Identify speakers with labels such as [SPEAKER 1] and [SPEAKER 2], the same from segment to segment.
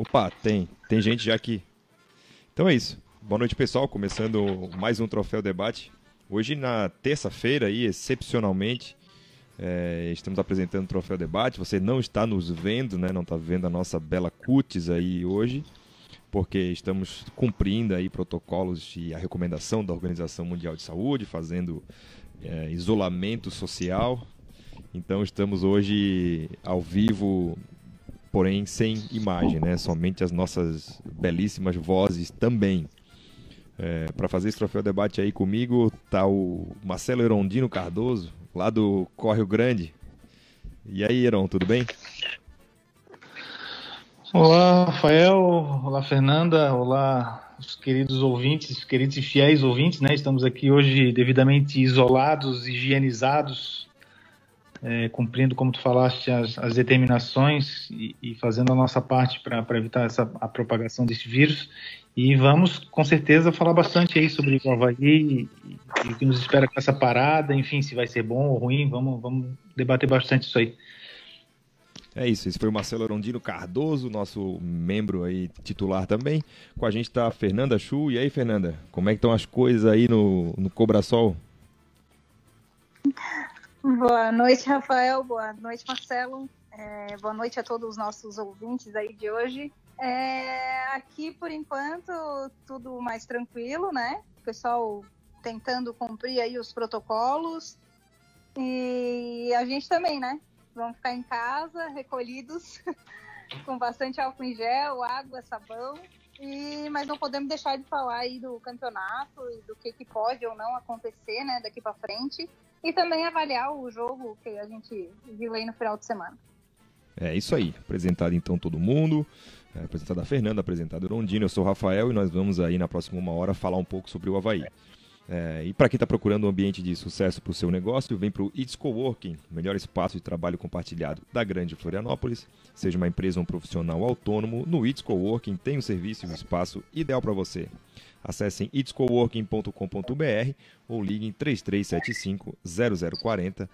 [SPEAKER 1] Opa, tem. Tem gente já aqui. Então é isso. Boa noite, pessoal. Começando mais um Troféu Debate. Hoje, na terça-feira, aí, excepcionalmente, é, estamos apresentando o Troféu Debate. Você não está nos vendo, né? Não está vendo a nossa bela cutis aí hoje, porque estamos cumprindo aí protocolos e a recomendação da Organização Mundial de Saúde, fazendo é, isolamento social. Então estamos hoje ao vivo porém sem imagem, né? Somente as nossas belíssimas vozes também. É, para fazer esse troféu debate aí comigo tá o Marcelo Erondino Cardoso, lá do Córrego Grande. E aí, Heron, tudo bem?
[SPEAKER 2] Olá, Rafael. Olá, Fernanda. Olá, os queridos ouvintes, queridos e fiéis ouvintes, né? Estamos aqui hoje devidamente isolados, higienizados, é, cumprindo, como tu falaste, as, as determinações e, e, fazendo a nossa parte para evitar essa, a propagação desse vírus. E vamos, com certeza, falar bastante aí sobre o Havaí e, e o que nos espera com essa parada, enfim, se vai ser bom ou ruim, vamos, vamos debater bastante isso aí.
[SPEAKER 1] É isso, esse foi o Marcelo Arondino Cardoso, nosso membro aí titular também. Com a gente está a Fernanda Chu. E aí, Fernanda, como é que estão as coisas aí no, no Cobrasol?
[SPEAKER 3] Boa noite, Rafael. Boa noite, Marcelo. É, boa noite a todos os nossos ouvintes aí de hoje. É, aqui, por enquanto, tudo mais tranquilo, né? O pessoal tentando cumprir aí os protocolos. E a gente também, né? Vamos ficar em casa, recolhidos, com bastante álcool em gel, água, sabão. E, mas não podemos deixar de falar aí do campeonato e do que, que pode ou não acontecer, né, daqui para frente e também avaliar o jogo que a gente viu aí no final de semana.
[SPEAKER 1] É isso aí. Apresentado então todo mundo. É, apresentada a Fernanda, apresentado o Rondino. Eu sou o Rafael e nós vamos aí na próxima uma hora falar um pouco sobre o Havaí. É, e para quem está procurando um ambiente de sucesso para o seu negócio, vem para o It's Coworking, o melhor espaço de trabalho compartilhado da grande Florianópolis. Seja uma empresa ou um profissional autônomo, no It's Coworking tem um serviço e um espaço ideal para você. Acessem itscoworking.com.br ou liguem 3375-0040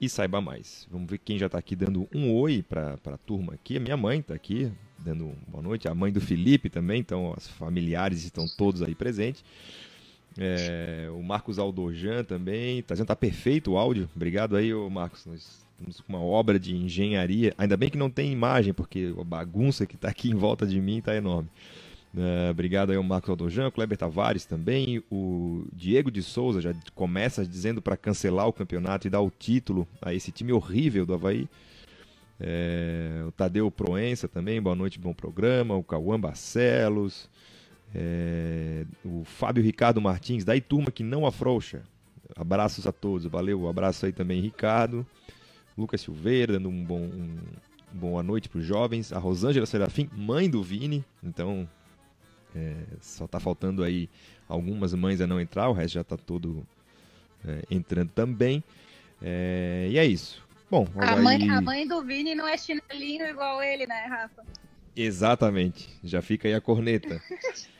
[SPEAKER 1] e saiba mais. Vamos ver quem já está aqui dando um oi para a turma aqui. A minha mãe está aqui dando boa noite. A mãe do Felipe também, então os familiares estão todos aí presentes. É, o Marcos Aldojan também. Está dizendo tá perfeito o áudio. Obrigado aí, Marcos. Nós estamos com uma obra de engenharia. Ainda bem que não tem imagem, porque a bagunça que está aqui em volta de mim está enorme. Uh, obrigado aí ao Marcos Aldojan, Kleber Tavares também. O Diego de Souza já começa dizendo para cancelar o campeonato e dar o título a esse time horrível do Havaí. É, o Tadeu Proença também, boa noite, bom programa. O Cauã Barcelos. É, o Fábio Ricardo Martins, daí turma que não afrouxa. Abraços a todos, valeu. Um abraço aí também, Ricardo. Lucas Silveira, dando um bom, um, boa noite para os jovens. A Rosângela Serafim, mãe do Vini. Então, é, só está faltando aí algumas mães a não entrar, o resto já está todo é, entrando também. É, e é isso. Bom,
[SPEAKER 3] a mãe, a mãe do Vini não é chinelinho igual ele, né, Rafa?
[SPEAKER 1] Exatamente. Já fica aí a corneta.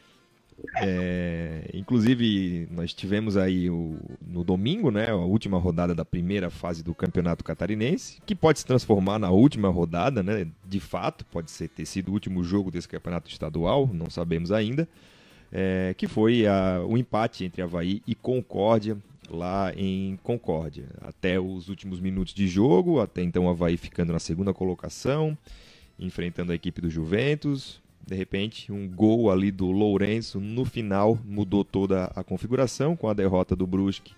[SPEAKER 1] É, inclusive, nós tivemos aí o, no domingo, né, a última rodada da primeira fase do Campeonato Catarinense, que pode se transformar na última rodada, né, de fato, pode ser ter sido o último jogo desse campeonato estadual, não sabemos ainda, é, que foi a, o empate entre Havaí e Concórdia, lá em Concórdia. Até os últimos minutos de jogo, até então Havaí ficando na segunda colocação, enfrentando a equipe do Juventus, de repente, um gol ali do Lourenço no final mudou toda a configuração com a derrota do Brusque.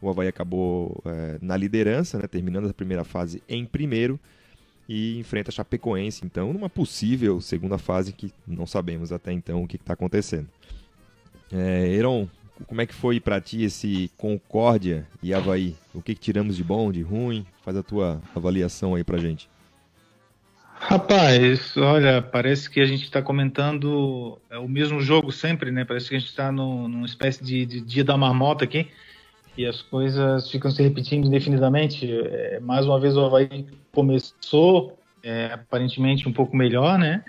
[SPEAKER 1] O Havaí acabou é, na liderança, né, terminando a primeira fase em primeiro e enfrenta a Chapecoense, então, numa possível segunda fase que não sabemos até então o que está acontecendo. É, como é que foi para ti esse Concórdia e Havaí? O que, que tiramos de bom, de ruim? Faz a tua avaliação aí para gente.
[SPEAKER 2] Rapaz, olha, parece que a gente está comentando é, o mesmo jogo sempre, né? Parece que a gente está numa espécie de, de, dia da marmota aqui e as coisas ficam se repetindo indefinidamente. É, mais uma vez o Havaí começou é, aparentemente um pouco melhor, né?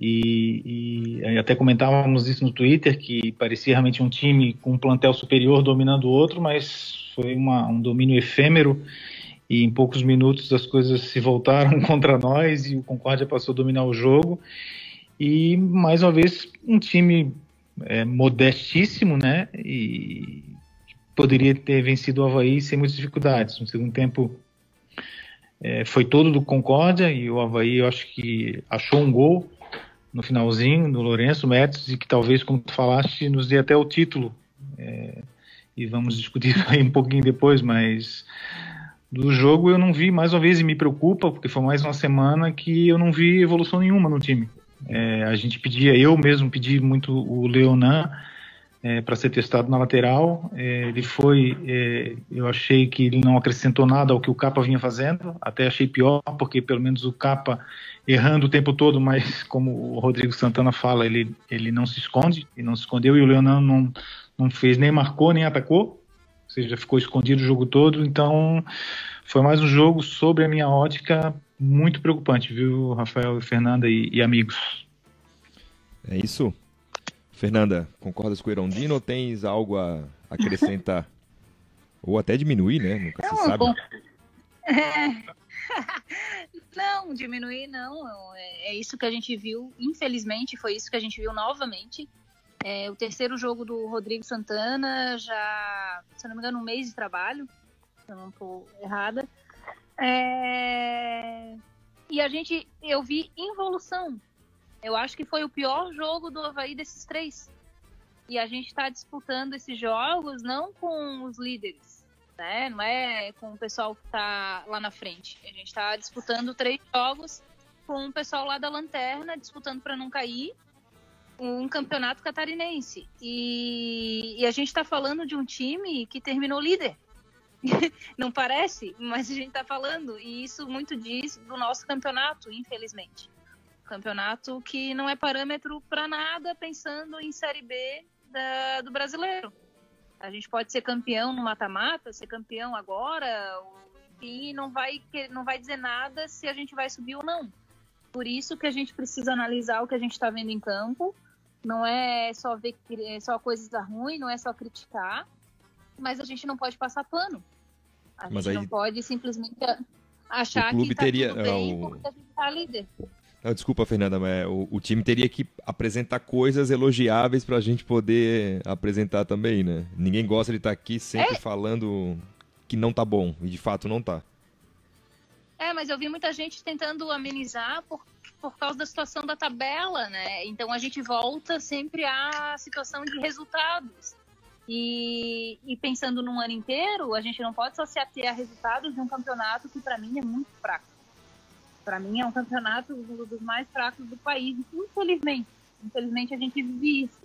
[SPEAKER 2] E, e, até comentávamos isso no Twitter, que parecia realmente um time com um plantel superior dominando o outro, mas foi uma, um domínio efêmero e em poucos minutos as coisas se voltaram contra nós e o Concórdia passou a dominar o jogo. E mais uma vez um time é, modestíssimo, né? E poderia ter vencido o Havaí sem muitas dificuldades. No segundo tempo é, foi todo do Concórdia e o Havaí eu acho que achou um gol no finalzinho do Lourenço Métos e que talvez, como tu falaste, nos dê até o título. É, e vamos discutir aí um pouquinho depois, mas do jogo eu não vi, mais uma vez, e me preocupa, porque foi mais uma semana que eu não vi evolução nenhuma no time. É, a gente pedia, eu mesmo pedi muito o Leonan é, para ser testado na lateral. É, ele foi, é, eu achei que ele não acrescentou nada ao que o Capa vinha fazendo, até achei pior, porque pelo menos o Capa errando o tempo todo, mas como o Rodrigo Santana fala, ele, ele não se esconde, e não se escondeu, e o Leonan não, não fez nem marcou, nem atacou, ou seja, ficou escondido o jogo todo, então foi mais um jogo sobre a minha ótica muito preocupante, viu, Rafael, Fernanda e, e amigos.
[SPEAKER 1] É isso. Fernanda, concordas com o Irondino ou tens algo a acrescentar? ou até diminuir, né? Nunca não, se sabe. Bom...
[SPEAKER 3] É... não, diminuir não. É, é isso que a gente viu. Infelizmente, foi isso que a gente viu novamente. É, o terceiro jogo do Rodrigo Santana já, se não me engano, um mês de trabalho, se eu não estou errada. É... E a gente, eu vi involução. Eu acho que foi o pior jogo do Havaí desses três. E a gente está disputando esses jogos não com os líderes, né? Não é com o pessoal que está lá na frente. A gente está disputando três jogos com o pessoal lá da lanterna, disputando para não cair um campeonato catarinense. E, e a gente está falando de um time que terminou líder. não parece, mas a gente está falando, e isso muito diz do nosso campeonato, infelizmente. Campeonato que não é parâmetro para nada pensando em Série B da, do brasileiro. A gente pode ser campeão no mata-mata, ser campeão agora, e não vai, não vai dizer nada se a gente vai subir ou não. Por isso que a gente precisa analisar o que a gente está vendo em campo. Não é só ver é só coisas ruins, não é só criticar, mas a gente não pode passar pano. A Mas gente aí... não pode simplesmente achar o clube que tá teria, bem é, o... porque a gente tá líder.
[SPEAKER 1] Não, desculpa, Fernanda, mas o, o, time teria que apresentar coisas elogiáveis para a gente poder apresentar também, né? Ninguém gosta de estar tá aqui sempre é... falando que não tá bom, e de fato não tá.
[SPEAKER 3] É, mas eu vi muita gente tentando amenizar por, por causa da situação da tabela, né? Então a gente volta sempre à situação de resultados. E, e, pensando num ano inteiro, a gente não pode só se ater a resultados de um campeonato que para mim é muito fraco. Para mim é um campeonato dos mais fracos do país, infelizmente. Infelizmente a gente vive isso.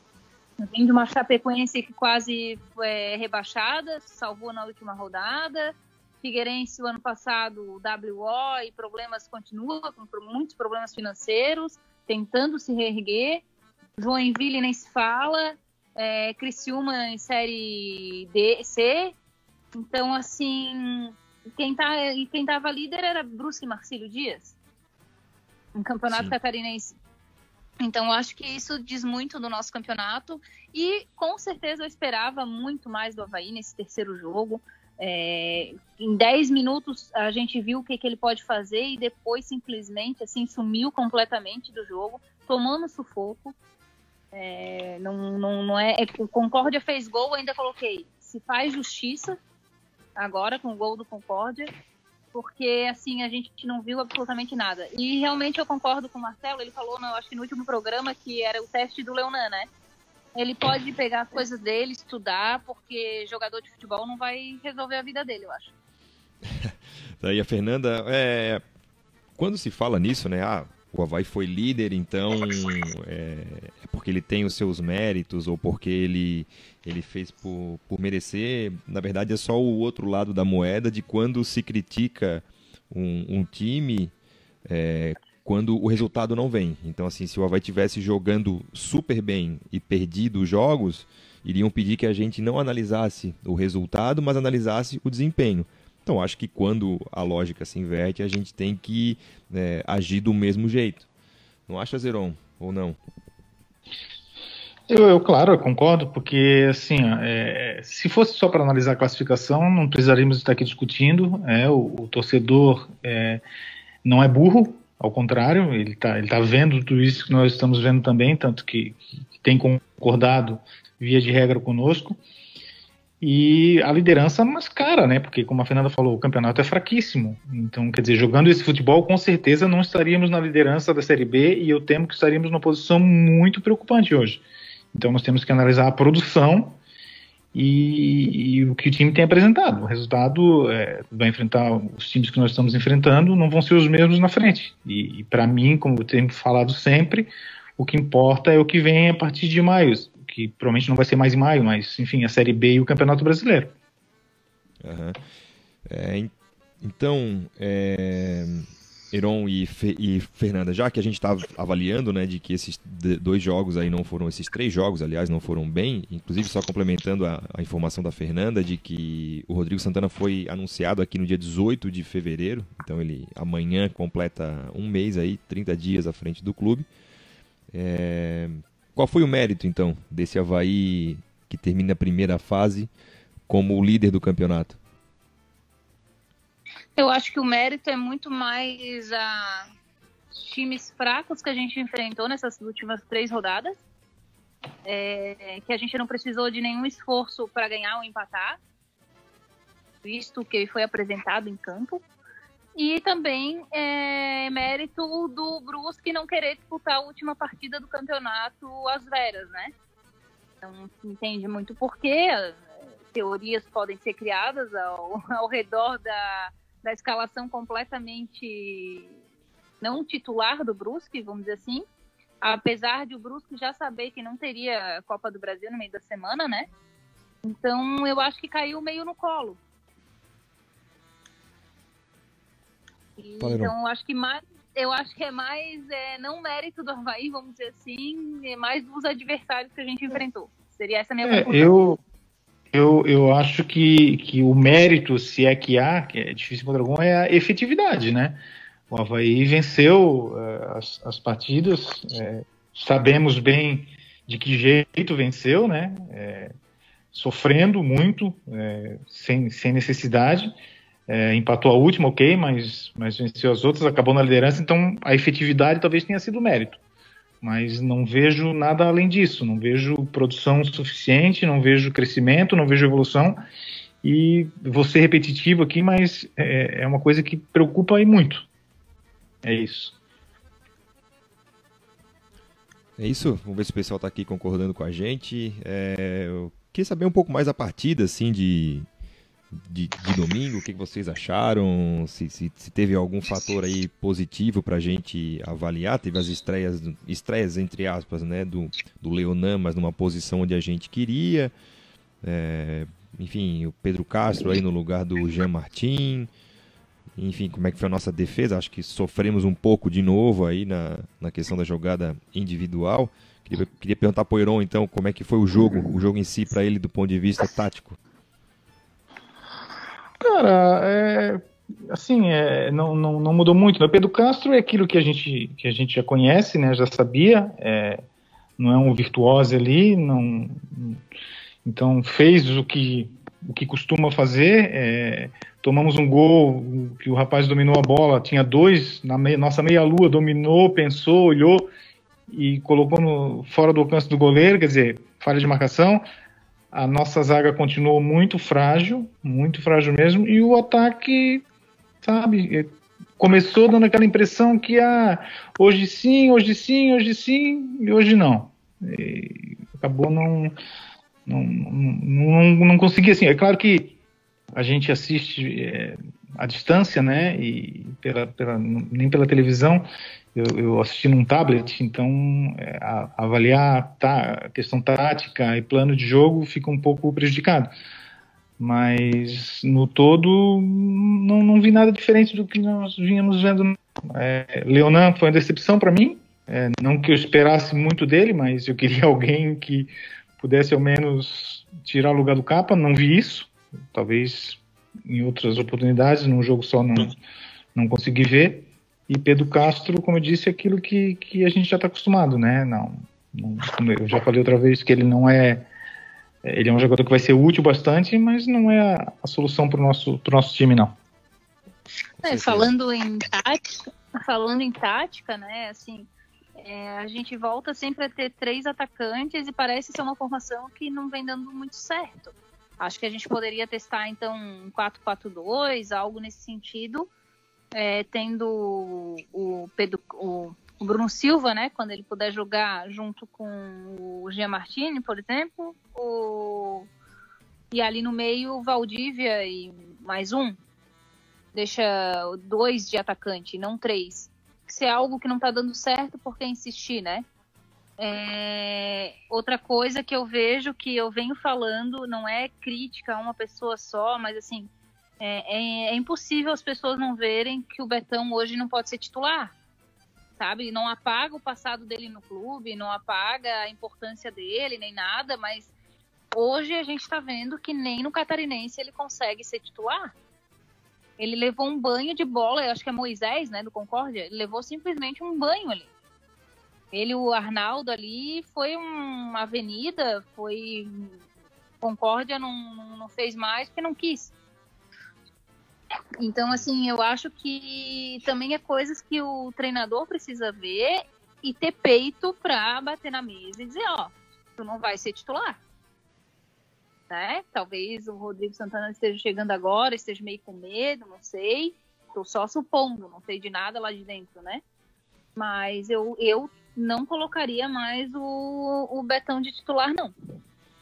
[SPEAKER 3] Vem de uma Chapecoense que quase foi rebaixada, salvou na última rodada. Figueirense, o ano passado, o WO e problemas continua, com muitos problemas financeiros, tentando se reerguer. Joinville nem se fala é, Criciúma em série D, C. Então, assim, quem, tá, quem tava líder era Brusque e Marcílio Dias, um campeonato Sim. catarinense. Então, acho que isso diz muito do nosso campeonato. E com certeza eu esperava muito mais do Havaí nesse terceiro jogo. É, em 10 minutos a gente viu o que, que, ele pode fazer e depois simplesmente assim sumiu completamente do jogo, tomando sufoco. É, não, não, não é, é. Concórdia fez gol, ainda coloquei. Se faz justiça agora com o gol do Concórdia, porque assim a gente não viu absolutamente nada. E realmente eu concordo com o Marcelo, ele falou, não, acho que no último programa que era o teste do Leonan, né? Ele pode pegar as coisas dele, estudar, porque jogador de futebol não vai resolver a vida dele, eu acho.
[SPEAKER 1] Daí a Fernanda, é, quando se fala nisso, né? Ah, o Havaí foi líder, então é, é, porque ele tem os seus méritos ou porque ele, ele fez por, por merecer. Na verdade, é só o outro lado da moeda de quando se critica um, um time é, quando o resultado não vem. Então, assim, se o Havaí tivesse jogando super bem e perdido os jogos, iriam pedir que a gente não analisasse o resultado, mas analisasse o desempenho. Então, acho que quando a lógica se inverte, a gente tem que é, agir do mesmo jeito. Não acha, Zeron? Ou não?
[SPEAKER 2] Eu, eu claro, eu concordo, porque assim, é, se fosse só para analisar a classificação, não precisaríamos estar aqui discutindo. É, o, o torcedor é, não é burro, Ao contrário, ele está ele tá vendo tudo isso que nós estamos vendo também, tanto que, que tem concordado via de regra conosco. E a liderança mais cara, né? Porque, como a Fernanda falou, o campeonato é fraquíssimo. Então, quer dizer, jogando esse futebol, com certeza não estaríamos na liderança da Série B e eu temo que estaríamos numa posição muito preocupante hoje. Então, nós temos que analisar a produção e, e o que o time tem apresentado. O resultado é, vai enfrentar os times que nós estamos enfrentando, não vão ser os mesmos na frente. E, e para mim, como eu tenho falado sempre, o que importa é o que vem a partir de maio que provavelmente não vai ser mais em maio, mas enfim, a Série B e o Campeonato Brasileiro.
[SPEAKER 1] Uhum. É, então, é, Heron e, Fe, e, Fernanda, já que a gente está avaliando, né, de que esses dois jogos aí não foram, esses três jogos, aliás, não foram bem, inclusive só complementando a, a, informação da Fernanda de que o Rodrigo Santana foi anunciado aqui no dia 18 de fevereiro, então ele amanhã completa um mês aí, 30 dias à frente do clube. É, qual foi o mérito, então, desse Havaí que termina a primeira fase como o líder do campeonato?
[SPEAKER 3] Eu acho que o mérito é muito mais a times fracos que a gente enfrentou nessas últimas três rodadas. É, que a gente não precisou de nenhum esforço para ganhar ou empatar, visto que foi apresentado em campo. E também é mérito do Brusque não querer disputar a última partida do campeonato às veras, né? Então, se entende muito porquê. Teorias podem ser criadas ao, ao redor da, da escalação completamente não titular do Brusque, vamos dizer assim. Apesar de o Brusque já saber que não teria Copa do Brasil no meio da semana, né? Então, eu acho que caiu meio no colo. Então, acho que mais, eu acho que é mais é, não mérito do Havaí, vamos dizer assim, é mais dos adversários que a gente enfrentou. Seria essa a minha é,
[SPEAKER 2] Eu, eu, eu acho que, que o mérito, se é que há, que é difícil encontrar algum, é a efetividade, né? O Havaí venceu uh, as, as partidas, é, sabemos bem de que jeito venceu, né? É, sofrendo muito, é, sem, sem necessidade. É, empatou a última, ok, mas, mas venceu as outras, acabou na liderança, então a efetividade talvez tenha sido mérito. Mas não vejo nada além disso, não vejo produção suficiente, não vejo crescimento, não vejo evolução. E vou ser repetitivo aqui, mas é, é uma coisa que preocupa aí muito. É isso.
[SPEAKER 1] É isso, vamos ver se o pessoal está aqui concordando com a gente. É, eu queria saber um pouco mais a partida, assim, de de, de domingo, o que vocês acharam? Se, se, se teve algum fator aí positivo para a gente avaliar? Teve as estreias, estreias entre aspas, né, do, do Leonan, mas numa posição onde a gente queria. É, enfim, o Pedro Castro aí no lugar do Jean Martin. Enfim, como é que foi a nossa defesa? Acho que sofremos um pouco de novo aí na, na questão da jogada individual. Queria, queria perguntar para o Heron, então, como é que foi o jogo, o jogo em si para ele do ponto de vista tático?
[SPEAKER 2] Cara, é, assim, é, não, não, não, mudou muito. O? Pedro Castro é aquilo que a gente, que a gente já conhece, né, já sabia. É, não é um virtuoso ali, não, então fez o que, o que costuma fazer. É, tomamos um gol que o rapaz dominou a bola, tinha dois na meia, nossa meia-lua, dominou, pensou, olhou e colocou no, fora do alcance do goleiro, quer dizer, falha de marcação a nossa zaga continuou muito frágil, muito frágil mesmo, e o ataque, sabe, é, começou dando aquela impressão que ah, hoje sim, hoje sim, hoje sim, e hoje não. E acabou não não, não, não, não consegui assim. É claro que a gente assiste é, à distância, né, e pela, pela, nem pela televisão, eu, eu assisti num tablet, então é, a, avaliar tá, a questão tática e plano de jogo fica um pouco prejudicado. Mas no todo não, não vi nada diferente do que nós vínhamos vendo. É, Leonan foi uma decepção para mim. É, não que eu esperasse muito dele, mas eu queria alguém que pudesse ao menos tirar o lugar do capa. Não vi isso. Talvez em outras oportunidades, num jogo só não, não consegui ver. E Pedro Castro, como eu disse, é aquilo que, que a gente já está acostumado, né? Não, não, eu já falei outra vez que ele não é. Ele é um jogador que vai ser útil bastante, mas não é a, a solução para o nosso, nosso time, não.
[SPEAKER 3] É, falando em tática, falando em tática, né, assim, é, a gente volta sempre a ter três atacantes e parece ser uma formação que não vem dando muito certo. Acho que a gente poderia testar, então, um 4-4-2, algo nesse sentido, é, tendo o, Pedro, o, o, Bruno Silva, né, quando ele puder jogar junto com o Jean Martini, por exemplo, o, e ali no meio o Valdívia e mais um, deixa dois de atacante, não três. Se é algo que não está dando certo, por que insistir, né? É... Outra coisa que eu vejo que eu venho falando não é crítica a uma pessoa só, mas assim é, é, é, impossível as pessoas não verem que o Betão hoje não pode ser titular, sabe? Não apaga o passado dele no clube, não apaga a importância dele nem nada, mas hoje a gente está vendo que nem no Catarinense ele consegue ser titular. Ele levou um banho de bola, eu acho que é Moisés, né, do Concórdia, ele levou simplesmente um banho ali. Ele, o Arnaldo ali, foi uma avenida, foi. Concórdia não, não fez mais porque não quis. Então, assim, eu acho que também é coisas que o treinador precisa ver e ter peito para bater na mesa e dizer: ó, tu não vai ser titular né? Talvez o Rodrigo Santana esteja chegando agora, esteja meio com medo, não sei. Estou só supondo, não sei de nada lá de dentro, né? Mas eu, eu não colocaria mais o, o Betão de titular, não.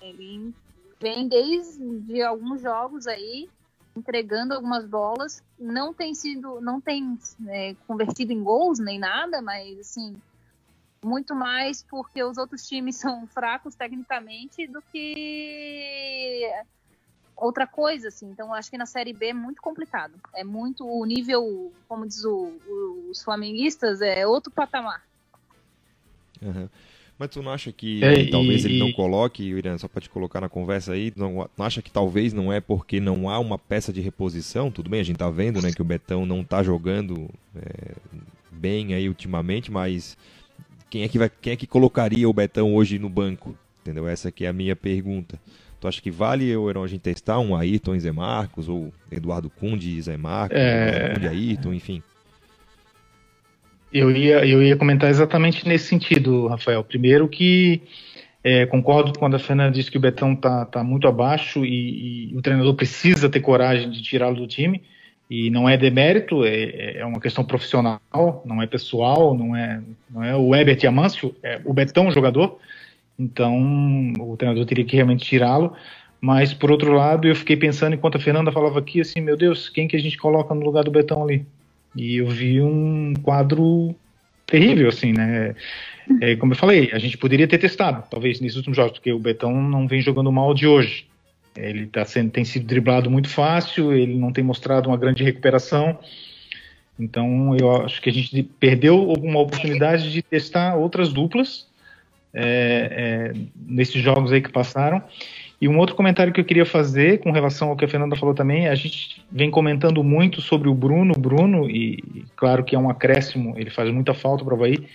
[SPEAKER 3] Ele vem desde alguns jogos aí entregando algumas bolas, não tem sido, não tem é, convertido em gols nem nada, mas assim muito mais porque os outros times são fracos tecnicamente do que outra coisa, assim. Então, acho que na Série B é muito complicado. É muito o nível, como diz o, o, os flamenguistas, é outro patamar.
[SPEAKER 1] Uhum. Mas tu não acha que é, talvez e, ele não coloque, Irã, só para te colocar na conversa aí, não, não, acha que talvez não é porque não há uma peça de reposição? Tudo bem, a gente tá vendo né, que o Betão não tá jogando é, bem aí ultimamente, mas quem é que vai, quem é que colocaria o Betão hoje no banco? Entendeu? Essa aqui é a minha pergunta. Tu acha que vale o Heron a gente testar um Ayrton e Zé Marcos, ou Eduardo Cunde e Zé Marcos, é... Cunde Ayrton, enfim?
[SPEAKER 2] Eu ia, eu ia comentar exatamente nesse sentido, Rafael. Primeiro que é, concordo quando a Fernanda disse que o Betão está tá muito abaixo e, e, o treinador precisa ter coragem de tirá-lo do time. E não é demérito, é, é uma questão profissional, não é pessoal, não é, não é o Herbert e Amâncio, é o Betão, o jogador. Então, o treinador teria que realmente tirá-lo. Mas, por outro lado, eu fiquei pensando, enquanto a Fernanda falava aqui, assim, meu Deus, quem que a gente coloca no lugar do Betão ali? E eu vi um quadro terrível, assim, né? É, como eu falei, a gente poderia ter testado, talvez, nesses últimos jogos, porque o Betão não vem jogando mal de hoje. Ele tá sendo, tem sido driblado muito fácil, ele não tem mostrado uma grande recuperação. Então, eu acho que a gente perdeu uma oportunidade de testar outras duplas é, é, nesses jogos aí que passaram. E um outro comentário que eu queria fazer com relação ao que a Fernanda falou também, a gente vem comentando muito sobre o Bruno, Bruno, e claro que é um acréscimo, ele faz muita falta para o Havaí,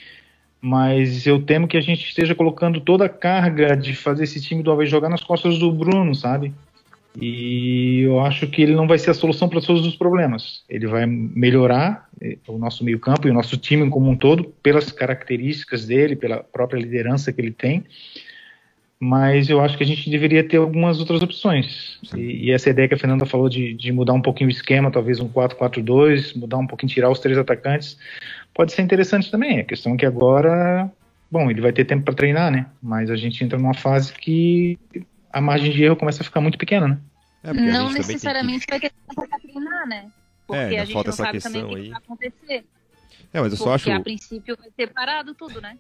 [SPEAKER 2] mas eu temo que a gente esteja colocando toda a carga de fazer esse time do Havaí jogar nas costas do Bruno, sabe? E eu acho que ele não vai ser a solução para todos os problemas. Ele vai melhorar eh, o nosso meio-campo e o nosso time como um todo, pelas características dele, pela própria liderança que ele tem. Mas eu acho que a gente deveria ter algumas outras opções. E, e, essa ideia que a Fernanda falou de, de mudar um pouquinho o esquema, talvez um 4-4-2, mudar um pouquinho, tirar os três atacantes, pode ser interessante também. A questão é que agora, bom, ele vai ter tempo para treinar, né? Mas a gente entra numa fase que a margem de erro começa a ficar muito pequena, né?
[SPEAKER 3] É, não necessariamente que... vai ter tempo para treinar, né? Porque
[SPEAKER 1] é,
[SPEAKER 3] a gente
[SPEAKER 1] falta
[SPEAKER 3] não
[SPEAKER 1] essa
[SPEAKER 3] sabe
[SPEAKER 1] questão
[SPEAKER 3] também o
[SPEAKER 1] aí.
[SPEAKER 3] que vai acontecer.
[SPEAKER 1] É, mas eu só
[SPEAKER 3] Porque
[SPEAKER 1] acho.
[SPEAKER 3] a princípio vai ser parado tudo, né?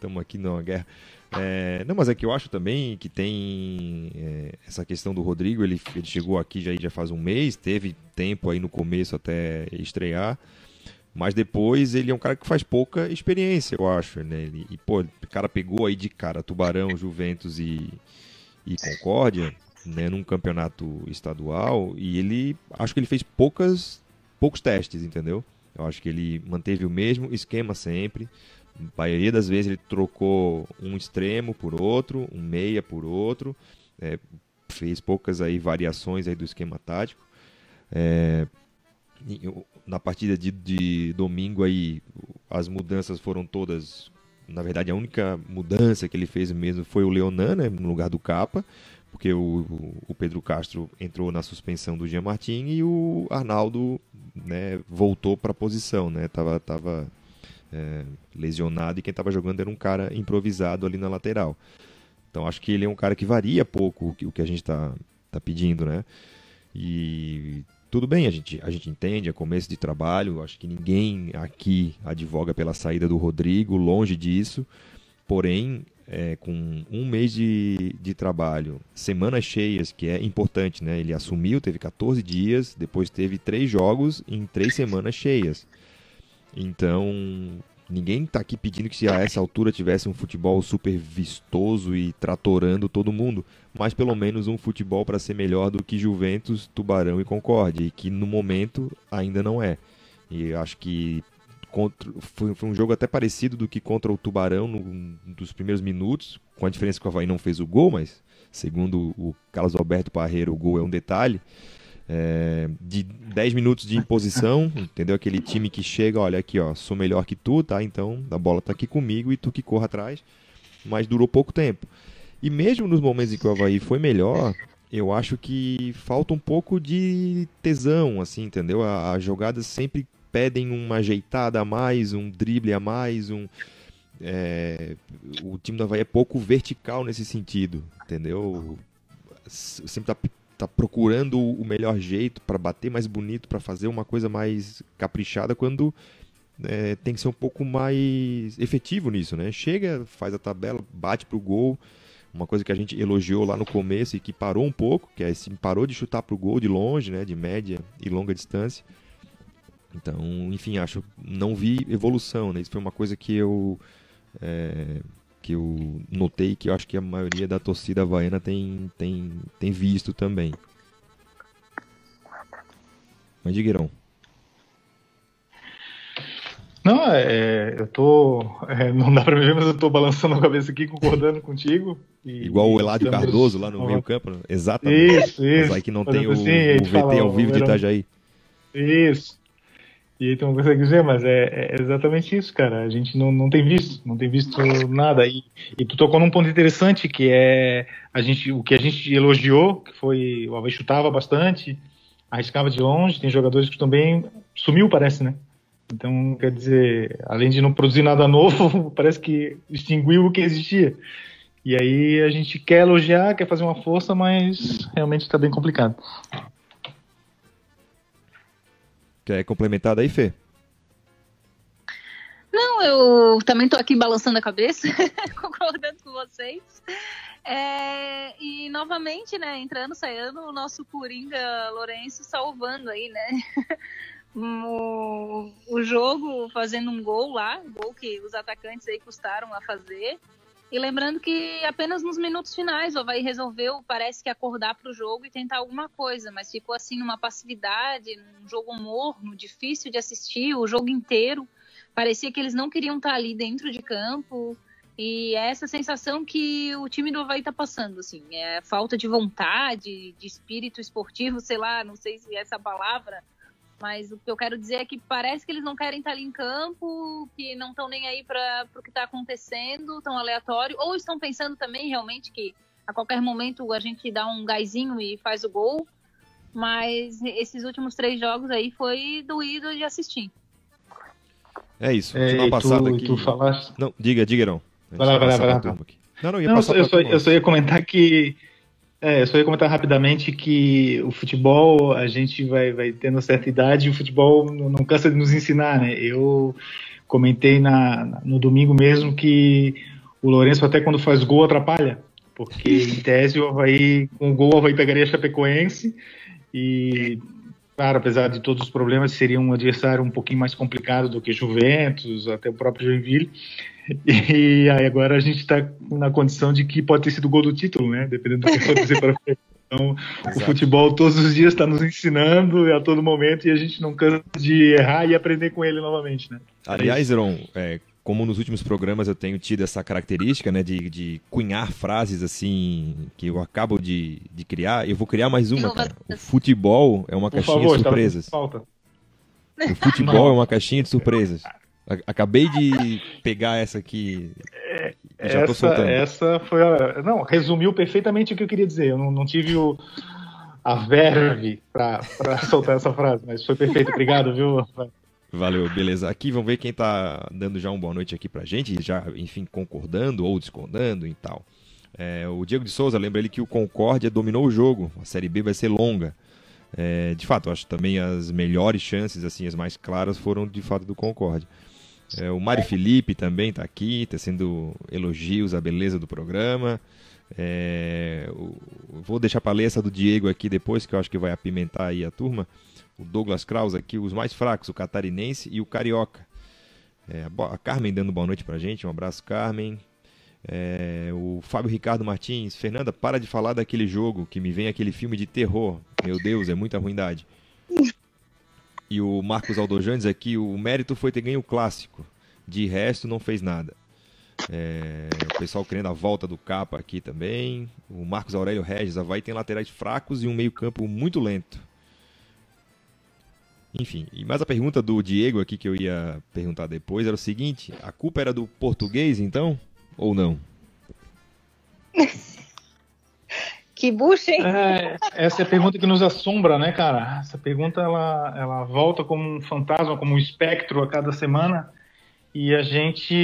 [SPEAKER 1] Estamos aqui numa guerra. É, não, mas é que eu acho também que tem é, essa questão do Rodrigo. Ele, ele chegou aqui já, já faz um mês, teve tempo aí no começo até estrear. Mas depois ele é um cara que faz pouca experiência, eu acho, né? Ele, e, pô, o cara pegou aí de cara Tubarão, Juventus e, e Concórdia, né? Num campeonato estadual. E ele, acho que ele fez poucas, poucos testes, entendeu? Eu acho que ele manteve o mesmo esquema sempre. A maioria das vezes ele trocou um extremo por outro, um meia por outro. É, fez poucas aí variações aí do esquema tático. É, na partida de, de domingo aí as mudanças foram todas. Na verdade, a única mudança que ele fez mesmo foi o Leonan, né, no lugar do Capa, porque o, o Pedro Castro entrou na suspensão do Jean Martin e o Arnaldo né, voltou para a posição, né, tava, tava é, lesionado e quem estava jogando era um cara improvisado ali na lateral. Então acho que ele é um cara que varia pouco o que, a gente está tá pedindo, né? E tudo bem, a gente, a gente entende, é começo de trabalho, acho que ninguém aqui advoga pela saída do Rodrigo, longe disso. Porém, é, com um mês de, de trabalho, semanas cheias, que é importante, né? Ele assumiu, teve 14 dias, depois teve três jogos em três semanas cheias. Então, ninguém está aqui pedindo que se a essa altura tivesse um futebol super vistoso e tratorando todo mundo, mas pelo menos um futebol para ser melhor do que Juventus, Tubarão e Concorde, e que no momento ainda não é. E acho que contra, foi, foi, um jogo até parecido do que contra o Tubarão no, dos primeiros minutos, com a diferença que o Havaí não fez o gol, mas segundo o Carlos Alberto Parreira, o gol é um detalhe é, de 10 minutos de imposição, entendeu? Aquele time que chega, olha aqui, ó, sou melhor que tu, tá? Então a bola tá aqui comigo e tu que corra atrás. Mas durou pouco tempo. E mesmo nos momentos em que o Havaí foi melhor, eu acho que falta um pouco de tesão, assim, entendeu? As jogadas sempre pedem uma ajeitada a mais, um drible a mais, um. É, o time do Havaí é pouco vertical nesse sentido, entendeu? Sempre tá tá procurando o melhor jeito para bater mais bonito, para fazer uma coisa mais caprichada, quando é, tem que ser um pouco mais efetivo nisso, né? Chega, faz a tabela, bate pro gol, uma coisa que a gente elogiou lá no começo e que parou um pouco, que é assim, parou de chutar pro gol de longe, né, de média e longa distância. Então, enfim, acho não vi evolução, né? Isso foi uma coisa que eu é, que eu notei que eu acho que a maioria da torcida havaiana tem, tem, tem visto também. Mas Digueirão.
[SPEAKER 2] Não, é, é, eu tô. É, não dá pra me ver, mas eu tô balançando a cabeça aqui, concordando contigo.
[SPEAKER 1] E, Igual o Eladio estamos... Cardoso lá no meio-campo. Né? Exatamente.
[SPEAKER 2] Isso, isso.
[SPEAKER 1] Mas aí que não tem o, assim, o VT ao vivo de Itajaí.
[SPEAKER 2] Isso. E aí tu não consegue dizer, mas é, é, exatamente isso, cara. A gente não, não tem visto, não tem visto nada. E, e tu tocou num ponto interessante, que é a gente, o que a gente elogiou, que foi o Havaí chutava bastante, arriscava de longe, tem jogadores que também sumiu, parece, né? Então, quer dizer, além de não produzir nada novo, parece que extinguiu o que existia. E aí a gente quer elogiar, quer fazer uma força, mas realmente está bem complicado.
[SPEAKER 1] Quer complementar daí, Fê?
[SPEAKER 3] Não, eu também estou aqui balançando a cabeça, concordando com vocês. É, e novamente, né, entrando, saindo, o nosso Coringa Lourenço salvando aí, né? O, o jogo fazendo um gol lá, gol que os atacantes aí custaram a fazer. E lembrando que apenas nos minutos finais o Havaí resolveu, parece que acordar para o jogo e tentar alguma coisa, mas ficou assim numa passividade, num jogo morno, difícil de assistir o jogo inteiro. Parecia que eles não queriam estar ali dentro de campo. E é essa sensação que o time do Havaí está passando, assim, é falta de vontade, de espírito esportivo, sei lá, não sei se é essa palavra, mas o que eu quero dizer é que parece que eles não querem estar ali em campo, que não estão nem aí para o que está acontecendo, tão aleatório, ou estão pensando também realmente que a qualquer momento a gente dá um gásinho e faz o gol. Mas esses últimos três jogos aí foi doído de assistir.
[SPEAKER 1] É isso. É, passada tu, aqui.
[SPEAKER 2] Tu falaste...
[SPEAKER 1] Não, diga, diga não.
[SPEAKER 2] Vai lá, vai lá, vai lá. Não, não, ia não, eu, só, eu só ia comentar que é, eu só ia comentar rapidamente que o futebol, a gente vai, vai tendo certa idade e o futebol não cansa de nos ensinar, né? Eu comentei na, no domingo mesmo que o Lourenço até quando faz gol atrapalha, porque em tese o Havaí, com o gol o Havaí pegaria a Chapecoense e, claro, apesar de todos os problemas, seria um adversário um pouquinho mais complicado do que Juventus, até o próprio Joinville, e aí agora a gente está na condição de que pode ter sido o gol do título, né? Dependendo do que acontecer para frente. Então, Exato. o futebol todos os dias está nos ensinando a todo momento e a gente não cansa de errar e aprender com ele novamente, né?
[SPEAKER 1] Aliás, Heron, é, como nos últimos programas eu tenho tido essa característica, né, de, de cunhar frases assim que eu acabo de, de criar, eu vou criar mais uma, cara. O futebol é uma Por caixinha favor, de surpresas.
[SPEAKER 3] Falta.
[SPEAKER 1] O futebol é uma caixinha de surpresas. Acabei de pegar essa aqui.
[SPEAKER 2] É, já essa, essa foi a. Não, resumiu perfeitamente o que eu queria dizer. Eu não, não tive o, a verve para soltar essa frase, mas foi perfeito. Obrigado, viu?
[SPEAKER 1] Valeu, beleza. Aqui vamos ver quem tá dando já uma boa noite aqui pra gente, já, enfim, concordando ou discordando e tal. É, o Diego de Souza lembra ele que o Concórdia dominou o jogo. A Série B vai ser longa. É, de fato, acho também as melhores chances, assim, as mais claras, foram de fato do Concórdia. É, o Mário Felipe também está aqui, tecendo elogios à beleza do programa. É, o, vou deixar ler essa do Diego aqui depois, que eu acho que vai apimentar aí a turma. O Douglas Kraus aqui, os mais fracos, o catarinense e o carioca. É, a Carmen dando boa noite para gente, um abraço, Carmen. É, o Fábio Ricardo Martins, Fernanda, para de falar daquele jogo que me vem aquele filme de terror. Meu Deus, é muita ruindade. E o Marcos Aldojantes aqui, o mérito foi ter ganho o clássico. De resto, não fez nada. É, o pessoal querendo a volta do capa aqui também. O Marcos Aurélio Regis, a vai tem laterais fracos e um meio-campo muito lento. Enfim, e mais a pergunta do Diego aqui que eu ia perguntar depois era o seguinte: a culpa era do português então? Ou não?
[SPEAKER 3] Que bucha, hein?
[SPEAKER 2] É, essa é a pergunta que nos assombra, né, cara? Essa pergunta ela, ela volta como um fantasma, como um espectro a cada semana. E a gente,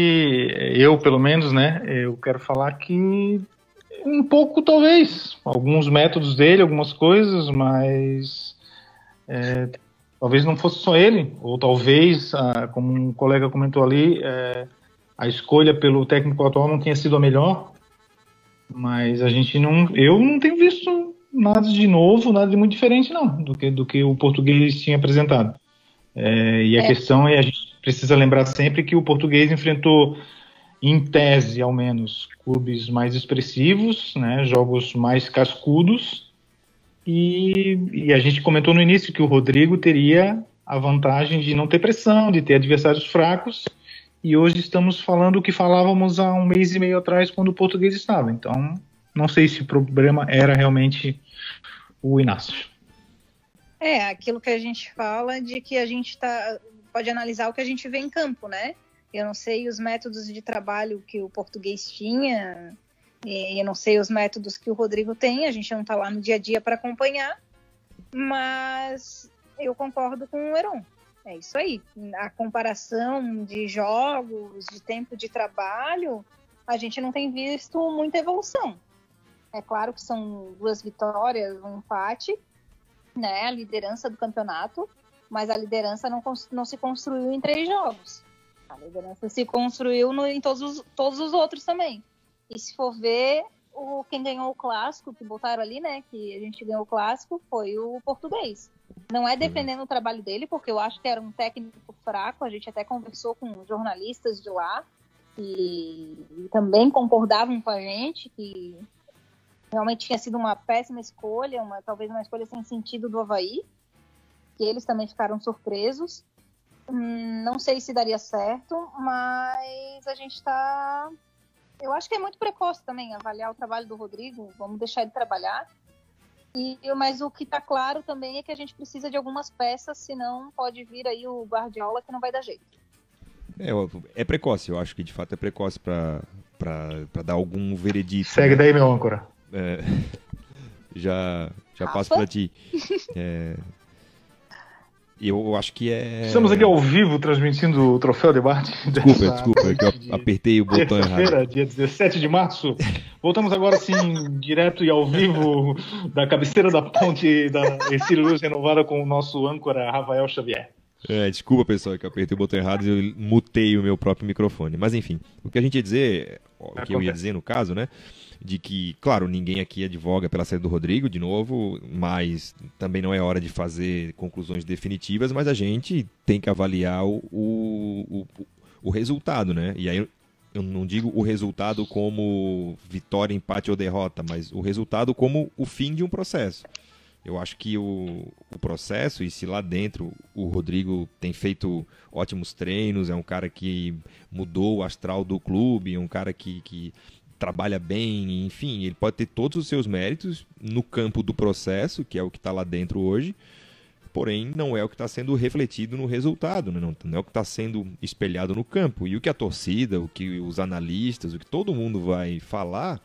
[SPEAKER 2] eu pelo menos, né, eu quero falar que um pouco talvez, alguns métodos dele, algumas coisas, mas é, talvez não fosse só ele, ou talvez, ah, como um colega comentou ali, é, a escolha pelo técnico atual não tenha sido a melhor, mas a gente não. Eu não tenho visto nada de novo, nada de muito diferente, não, do que, do que o português tinha apresentado. É, e a é. questão é: a gente precisa lembrar sempre que o português enfrentou, em tese ao menos, clubes mais expressivos, né, jogos mais cascudos. E, e a gente comentou no início que o Rodrigo teria a vantagem de não ter pressão, de ter adversários fracos e hoje estamos falando o que falávamos há um mês e meio atrás quando o português estava. Então, não sei se o problema era realmente o Inácio.
[SPEAKER 3] É, aquilo que a gente fala de que a gente tá, pode analisar o que a gente vê em campo, né? Eu não sei os métodos de trabalho que o português tinha, eu não sei os métodos que o Rodrigo tem, a gente não está lá no dia a dia para acompanhar, mas eu concordo com o Heron. É isso aí. A comparação de jogos, de tempo de trabalho, a gente não tem visto muita evolução. É claro que são duas vitórias, um empate, né? A liderança do campeonato, mas a liderança não, não se construiu em três jogos. A liderança se construiu no, em todos os, todos os outros também. E se for ver, o, quem ganhou o clássico, que botaram ali, né? Que a gente ganhou o clássico, foi o português. Não é uhum. defendendo o trabalho dele, porque eu acho que era um técnico fraco. A gente até conversou com jornalistas de lá que também concordavam com a gente que realmente tinha sido uma péssima escolha, uma talvez uma escolha sem sentido do Havaí, que eles também ficaram surpresos. Hum, não sei se daria certo, mas a gente está. Eu acho que é muito precoce também avaliar o trabalho do Rodrigo. Vamos deixar ele trabalhar. E, mas o que está claro também é que a gente precisa de algumas peças, senão pode vir aí o Guardiola que não vai dar jeito.
[SPEAKER 1] É, é precoce, eu acho que de fato é precoce para dar algum veredito.
[SPEAKER 2] Segue né? daí, meu âncora.
[SPEAKER 1] É, já já passo para ti. É, eu acho que é.
[SPEAKER 2] Estamos aqui ao vivo transmitindo o Troféu Debate.
[SPEAKER 1] Desculpa, desculpa, é que eu apertei o botão errado.
[SPEAKER 2] dia 17 de março. Voltamos agora sim, direto e ao vivo, da cabeceira da ponte da Ercílio Luz renovada com o nosso âncora Rafael Xavier.
[SPEAKER 1] É, desculpa, pessoal, é que eu apertei o botão errado e eu mutei o meu próprio microfone. Mas enfim, o que a gente ia dizer, o que eu ia dizer no caso, né? De que, claro, ninguém aqui advoga pela saída do Rodrigo, de novo, mas também não é hora de fazer conclusões definitivas, mas a gente tem que avaliar o, o, o resultado, né? E aí eu não digo o resultado como vitória, empate ou derrota, mas o resultado como o fim de um processo. Eu acho que o, o processo, e se lá dentro o Rodrigo tem feito ótimos treinos, é um cara que mudou o astral do clube, é um cara que, que trabalha bem, enfim, ele pode ter todos os seus méritos no campo do processo, que é o que está lá dentro hoje. porém não é o que está sendo refletido no resultado, né? não, não é o que está sendo espelhado no campo. E o que a torcida, o que os analistas, o que todo mundo vai falar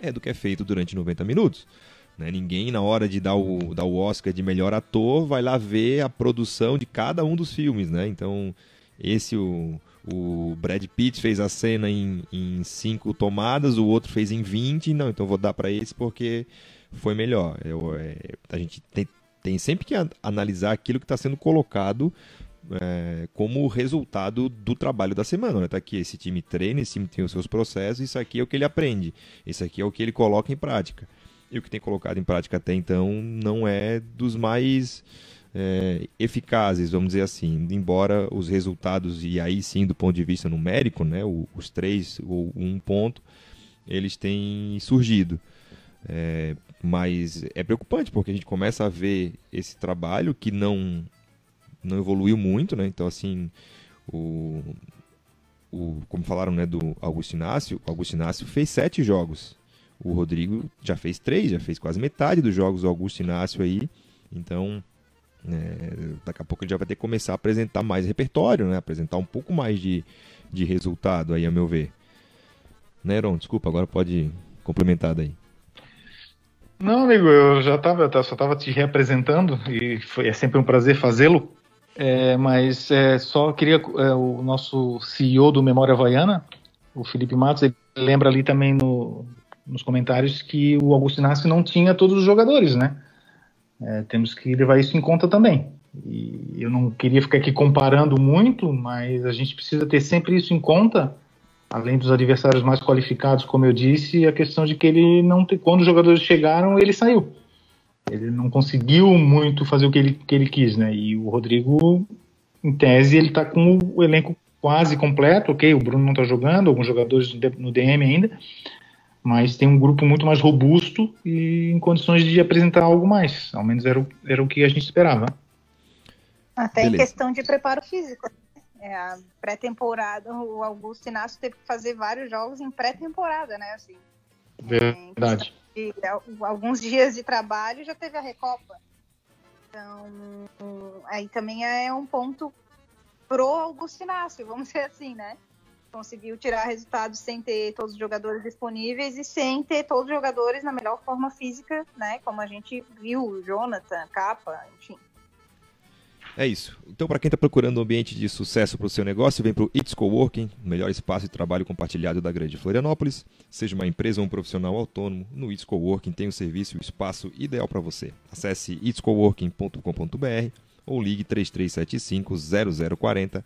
[SPEAKER 1] é do que é feito durante 90 minutos. Né? Ninguém, na hora de dar o, dar o Oscar de melhor ator, vai lá ver a produção de cada um dos filmes. Né? Então, esse o, o Brad Pitt fez a cena em, em cinco tomadas, o outro fez em 20. Não, então vou dar para esse porque foi melhor. Eu, é, a gente tem, tem sempre que analisar aquilo que está sendo colocado é, como resultado do trabalho da semana. Né? Tá aqui, esse time treina, esse time tem os seus processos, isso aqui é o que ele aprende, isso aqui é o que ele coloca em prática. E o que tem colocado em prática até então não é dos mais é, eficazes, vamos dizer assim. Embora os resultados, e aí sim do ponto de vista numérico, né, os três ou um ponto, eles têm surgido. É, mas é preocupante porque a gente começa a ver esse trabalho que não não evoluiu muito, né? Então assim, o, o como falaram, né, do Augusto Inácio, o Augusto Inácio fez sete jogos. O Rodrigo já fez três, já fez quase metade dos jogos do Augusto Inácio aí. Então, é, daqui a pouco ele já vai ter que começar a apresentar mais repertório, né? Apresentar um pouco mais de, de resultado aí, a meu ver. Né, Ron? Desculpa, agora pode complementar daí.
[SPEAKER 2] Não, amigo, eu já estava, só estava te reapresentando e foi, é sempre um prazer fazê-lo. É, mas é, só queria é, o nosso CEO do Memória Havaiana, o Felipe Matos, ele lembra ali também no, nos comentários que o Augusto Inácio não tinha todos os jogadores, né? É, temos que levar isso em conta também. E eu não queria ficar aqui comparando muito, mas a gente precisa ter sempre isso em conta além dos adversários mais qualificados, como eu disse, a questão de que ele não quando os jogadores chegaram, ele saiu. Ele não conseguiu muito fazer o que ele, que ele quis, né? E o Rodrigo, em tese, ele está com o elenco quase completo, ok? O Bruno não está jogando, alguns jogadores no DM ainda, mas tem um grupo muito mais robusto e em condições de apresentar algo mais. Ao menos era o, era o que a gente esperava.
[SPEAKER 3] Até Beleza. em questão de preparo físico. É, a pré-temporada, o Augusto Inácio teve que fazer vários jogos em pré-temporada, né? Assim,
[SPEAKER 2] Verdade.
[SPEAKER 3] É, alguns dias de trabalho já teve a Recopa. Então, aí também é um ponto pro Augusto Inácio, vamos dizer assim, né? Conseguiu tirar resultados sem ter todos os jogadores disponíveis e sem ter todos os jogadores na melhor forma física, né? Como a gente viu, Jonathan, Capa, enfim.
[SPEAKER 1] É isso. Então, para quem está procurando um ambiente de sucesso para o seu negócio, vem para o It's Coworking, o melhor espaço de trabalho compartilhado da grande Florianópolis. Seja uma empresa ou um profissional autônomo, no It's Coworking tem o serviço e o espaço ideal para você. Acesse itscoworking.com.br ou ligue 3375-0040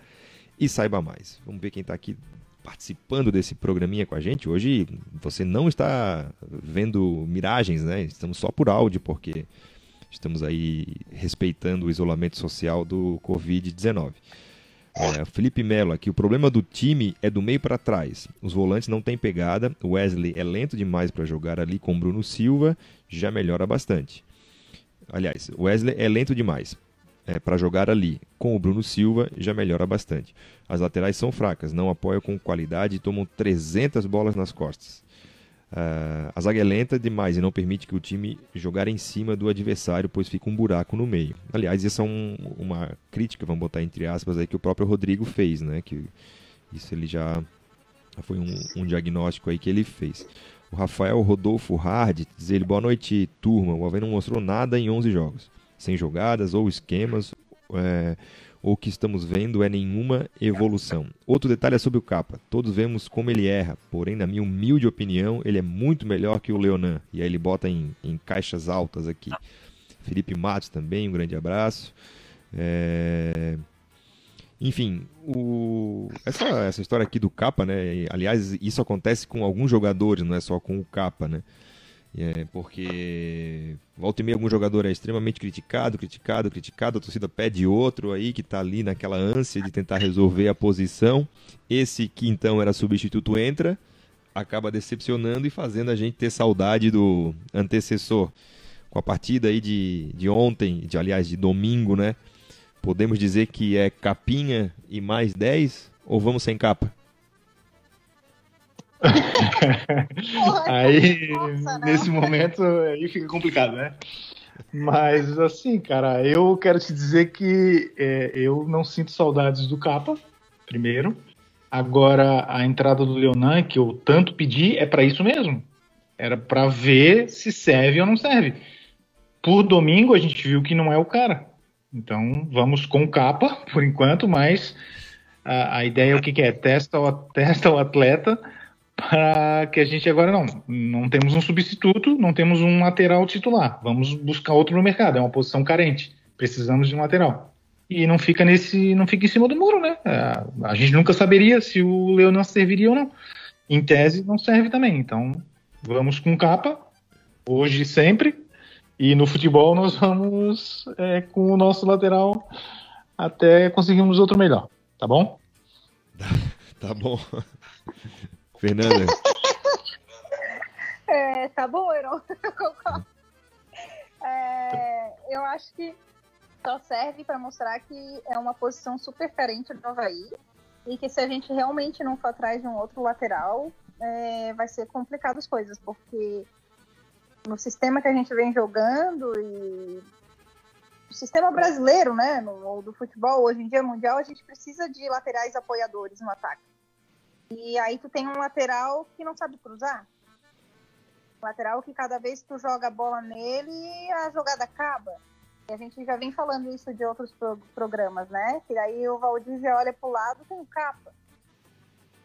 [SPEAKER 1] e saiba mais. Vamos ver quem está aqui participando desse programinha com a gente. Hoje você não está vendo miragens, né? Estamos só por áudio, porque Estamos aí respeitando o isolamento social do Covid-19. É, Felipe Melo aqui, o problema do time é do meio para trás. Os volantes não têm pegada, Wesley é lento demais para jogar ali com Bruno Silva, já melhora bastante. Aliás, Wesley é lento demais é, para jogar ali com o Bruno Silva, já melhora bastante. As laterais são fracas, não apoiam com qualidade e tomam 300 bolas nas costas. Uh, a zaga é lenta demais e não permite que o time jogar em cima do adversário, pois fica um buraco no meio. Aliás, isso é um, uma crítica, vamos botar entre aspas, aí, que o próprio Rodrigo fez, né? Que isso ele já foi um, um diagnóstico aí que ele fez. O Rafael Rodolfo Hard diz ele, boa noite, turma. O Havaí não mostrou nada em 11 jogos. Sem jogadas ou esquemas. É, o que estamos vendo é nenhuma evolução. Outro detalhe é sobre o capa. Todos vemos como ele erra, porém, na minha humilde opinião, ele é muito melhor que o Leonan. E aí ele bota em, em caixas altas aqui. Felipe Matos também, um grande abraço. É... Enfim, o... essa, essa história aqui do capa, né? Aliás, isso acontece com alguns jogadores, não é só com o capa, né? É, porque volta e meia algum jogador é extremamente criticado, criticado, criticado, a torcida pede outro aí que está ali naquela ânsia de tentar resolver a posição. Esse que então era substituto entra, acaba decepcionando e fazendo a gente ter saudade do antecessor. Com a partida aí de, de ontem, de aliás de domingo, né? Podemos dizer que é capinha e mais 10 ou vamos sem capa?
[SPEAKER 2] Aí, Nossa, né? nesse momento, aí fica complicado, né? Mas assim, cara, eu quero te dizer que é, eu não sinto saudades do capa, primeiro. Agora, a entrada do Leonan, que eu tanto pedi, é para isso mesmo. Era para ver se serve ou não serve. Por domingo, a gente viu que não é o cara. Então, vamos com capa, por enquanto, mas a, a ideia é o que, que é? Testa o, testa o atleta para que a gente agora não, não temos um substituto, não temos um lateral titular. Vamos buscar outro no mercado. É uma posição carente. Precisamos de um lateral e não fica nesse, não fica em cima do muro, né? É, a gente nunca saberia se o Leonan serviria ou não. Em tese, não serve também. Então, vamos com capa, hoje e sempre. E no futebol, nós vamos é, com o nosso lateral até conseguirmos outro melhor. Tá bom?
[SPEAKER 1] tá bom. Fernanda.
[SPEAKER 3] É, tá bom, Heron. Eu concordo. É, eu acho que só serve para mostrar que é uma posição super carente do Havaí e que se a gente realmente não for atrás de um outro lateral, é, vai ser complicado as coisas, porque no sistema que a gente vem jogando e o sistema brasileiro, né, no, do futebol hoje em dia mundial, a gente precisa de laterais apoiadores no ataque. E aí tu tem um lateral que não sabe cruzar. Lateral que cada vez que tu joga a bola nele, a jogada acaba. E a gente já vem falando isso de outros pro programas, né? Que aí o Valdívia olha pro lado tem o capa.